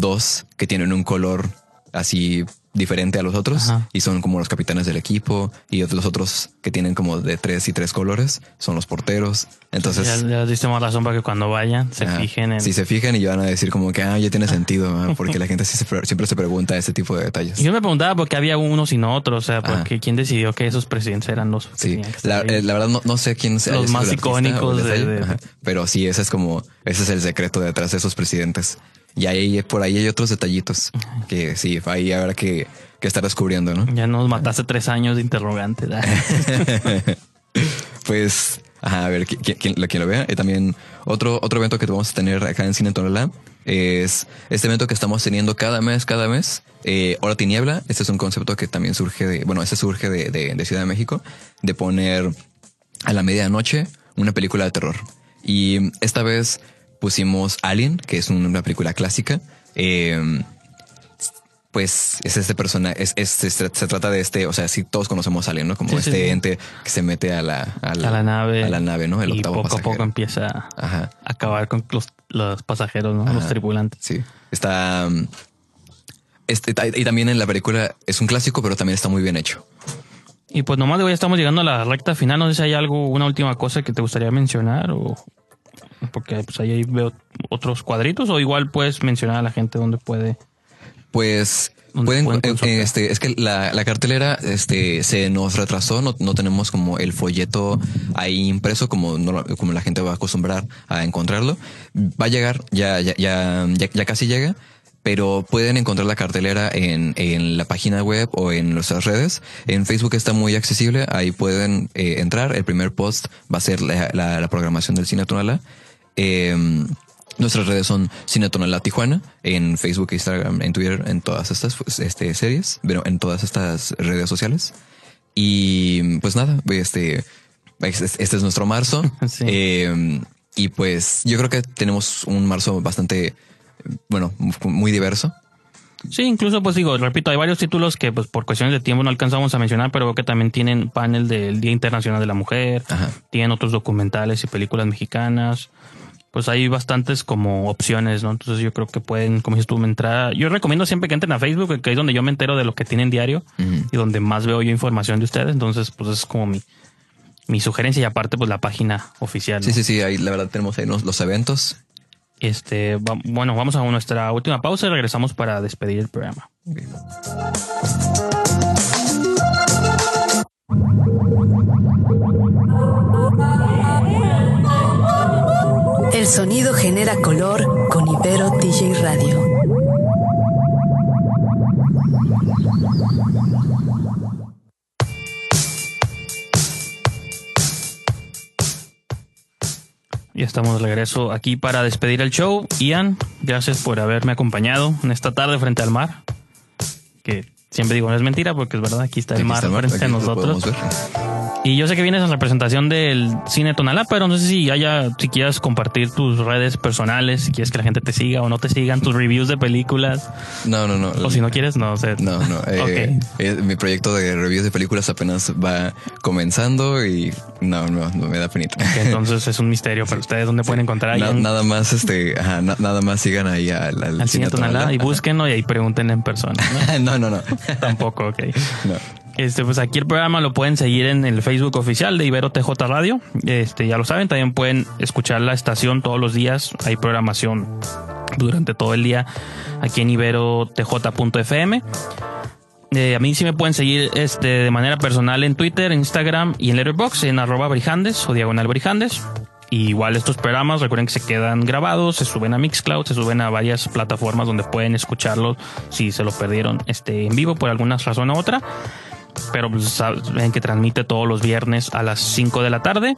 [SPEAKER 5] dos que tienen un color así diferente a los otros
[SPEAKER 4] Ajá.
[SPEAKER 5] y son como los capitanes del equipo y los otros que tienen como de tres y tres colores son los porteros. Entonces,
[SPEAKER 4] ya, ya diste más razón para que cuando vayan se fijen en.
[SPEAKER 5] si se fijan y van a decir como que ah, ya tiene sentido, porque la gente siempre se pregunta ese tipo de detalles.
[SPEAKER 4] Yo me preguntaba por qué había unos y no otros, o sea, porque quién decidió que esos presidentes eran los
[SPEAKER 5] Sí, la, verdad no, no sé quién sea
[SPEAKER 4] Los más icónicos de- de-
[SPEAKER 5] pero sí, ese es como, ese es el secreto detrás de esos presidentes. Y ahí, por ahí hay otros detallitos que sí, ahí habrá que, que estar descubriendo, ¿no?
[SPEAKER 4] Ya nos mataste tres años de interrogante. ¿verdad?
[SPEAKER 5] Pues, ajá, a ver, ¿qui- qui- ¿quién, lo, quien lo vea. Y también otro, otro evento que vamos a tener acá en Cine Tonalá es este evento que estamos teniendo cada mes, cada mes. Eh, Hora Tiniebla. Este es un concepto que también surge de, bueno, este surge de, de- de Ciudad de México, de poner a la medianoche una película de terror. Y esta vez pusimos Alien, que es una película clásica. Eh, pues es este persona, es, es- se, se trata de este, o sea, sí todos conocemos a Alien, ¿no? Como
[SPEAKER 4] Sí,
[SPEAKER 5] este
[SPEAKER 4] sí.
[SPEAKER 5] ente que se mete a la,
[SPEAKER 4] a la nave.
[SPEAKER 5] a la nave, ¿no? El
[SPEAKER 4] y
[SPEAKER 5] octavo
[SPEAKER 4] poco a poco empieza a acabar con los, los pasajeros, ¿no? Los tripulantes.
[SPEAKER 5] Sí. Está. um, Este, y también en la película es un clásico, pero también está muy bien hecho.
[SPEAKER 4] Y pues nomás ya estamos llegando a la recta final. No sé si hay algo, una última cosa que te gustaría mencionar o porque pues ahí veo otros cuadritos o igual puedes mencionar a la gente donde puede.
[SPEAKER 5] Pues
[SPEAKER 4] ¿Dónde
[SPEAKER 5] pueden,
[SPEAKER 4] pueden
[SPEAKER 5] eh, este, es que la, la cartelera este, se nos retrasó, no, no tenemos como el folleto ahí impreso como, no- como la gente va a acostumbrar a encontrarlo. Va a llegar, ya, ya, ya, ya, casi llega, pero pueden encontrar la cartelera en, en la página web o en nuestras redes. En Facebook está muy accesible, ahí pueden eh, entrar. El primer post va a ser la, la- la programación del Cine Tonalá. Eh, Nuestras redes son Cine Tonalá Tijuana, en Facebook, Instagram, en Twitter, en todas estas pues, este, series, pero en todas estas redes sociales. Y pues nada, este, este este es nuestro marzo.
[SPEAKER 4] Sí.
[SPEAKER 5] Eh, y pues yo creo que tenemos un marzo bastante, bueno, muy diverso.
[SPEAKER 4] Sí, incluso pues digo, repito, hay varios títulos que pues por cuestiones de tiempo no alcanzamos a mencionar, pero que también tienen panel del Día Internacional de la Mujer,
[SPEAKER 5] Ajá.
[SPEAKER 4] tienen otros documentales y películas mexicanas. Pues hay bastantes como opciones, ¿no? Entonces yo creo que pueden, como dices tú, entrar. Yo recomiendo siempre que entren a Facebook, que es donde yo me entero de lo que tienen diario y donde más veo yo información de ustedes. Entonces, pues es como mi, mi sugerencia y aparte, pues la página oficial. ¿no?
[SPEAKER 5] Sí, sí, sí, ahí la verdad tenemos ahí los, los eventos.
[SPEAKER 4] Este, va- bueno, vamos a nuestra última pausa y regresamos para despedir el programa.
[SPEAKER 9] Sonido genera color con Ibero DJ Radio.
[SPEAKER 4] Ya estamos de regreso aquí para despedir el show. Ian, gracias por haberme acompañado en esta tarde frente al mar. Que siempre digo, no es mentira porque es verdad, aquí está el
[SPEAKER 5] Aquí
[SPEAKER 4] mar
[SPEAKER 5] está el mar,
[SPEAKER 4] frente a nosotros. Y yo sé que vienes en representación del cine Tonalá, pero no sé si haya, si quieras compartir tus redes personales, si quieres que la gente te siga o no te sigan, tus reviews de películas,
[SPEAKER 5] No, no, no.
[SPEAKER 4] o si no quieres, no sé.
[SPEAKER 5] No, no. eh, eh, mi proyecto de reviews de películas apenas va comenzando y no, no, no me da penita.
[SPEAKER 4] Entonces es un misterio para ustedes dónde pueden encontrar ahí
[SPEAKER 5] Na-
[SPEAKER 4] en-
[SPEAKER 5] nada más, este, ajá, na- nada más sigan ahí al,
[SPEAKER 4] cine Tonalá y
[SPEAKER 5] Ajá.
[SPEAKER 4] búsquenlo y ahí pregunten en persona. ¿no?
[SPEAKER 5] no, no, no.
[SPEAKER 4] Tampoco, ok.
[SPEAKER 5] No.
[SPEAKER 4] Este, pues aquí el programa lo pueden seguir en el Facebook oficial de Ibero TJ Radio. Este, ya lo saben, también pueden escuchar la estación todos los días. Hay programación durante todo el día aquí en iberotj.fm. Eh, a mí sí me pueden seguir este, de manera personal en Twitter, Instagram y en Letterboxd en arroba brijandes o diagonal brijandes. Y igual estos programas, recuerden que se quedan grabados, se suben a Mixcloud, se suben a varias plataformas donde pueden escucharlos si se lo perdieron este, en vivo por alguna razón u otra. Pero pues saben que transmite todos los viernes a las 5 de la tarde.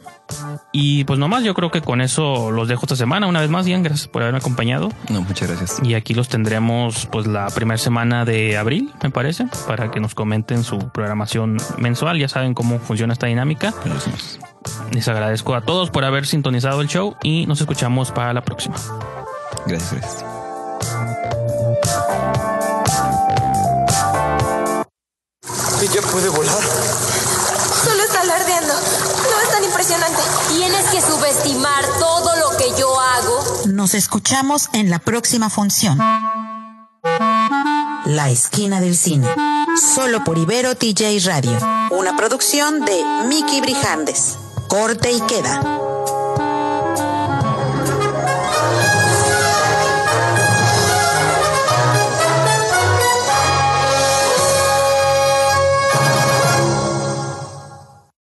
[SPEAKER 4] Y pues nomás, yo creo que con eso los dejo esta semana. Una vez más, Ian, gracias por haberme acompañado.
[SPEAKER 5] No, muchas gracias.
[SPEAKER 4] Y aquí los tendremos pues la primera semana de abril, me parece, para que nos comenten su programación mensual. Ya saben cómo funciona esta dinámica. Les agradezco a todos por haber sintonizado el show y nos escuchamos para la próxima.
[SPEAKER 5] Gracias, gracias.
[SPEAKER 1] ¿Ella puede volar?
[SPEAKER 12] Solo está alardeando. No es tan impresionante.
[SPEAKER 13] Tienes que subestimar todo lo que yo hago.
[SPEAKER 2] Nos escuchamos en la próxima función. La esquina del cine. Solo por Ibero TJ Radio. Una producción de Mickey Brijandes. Corte y queda.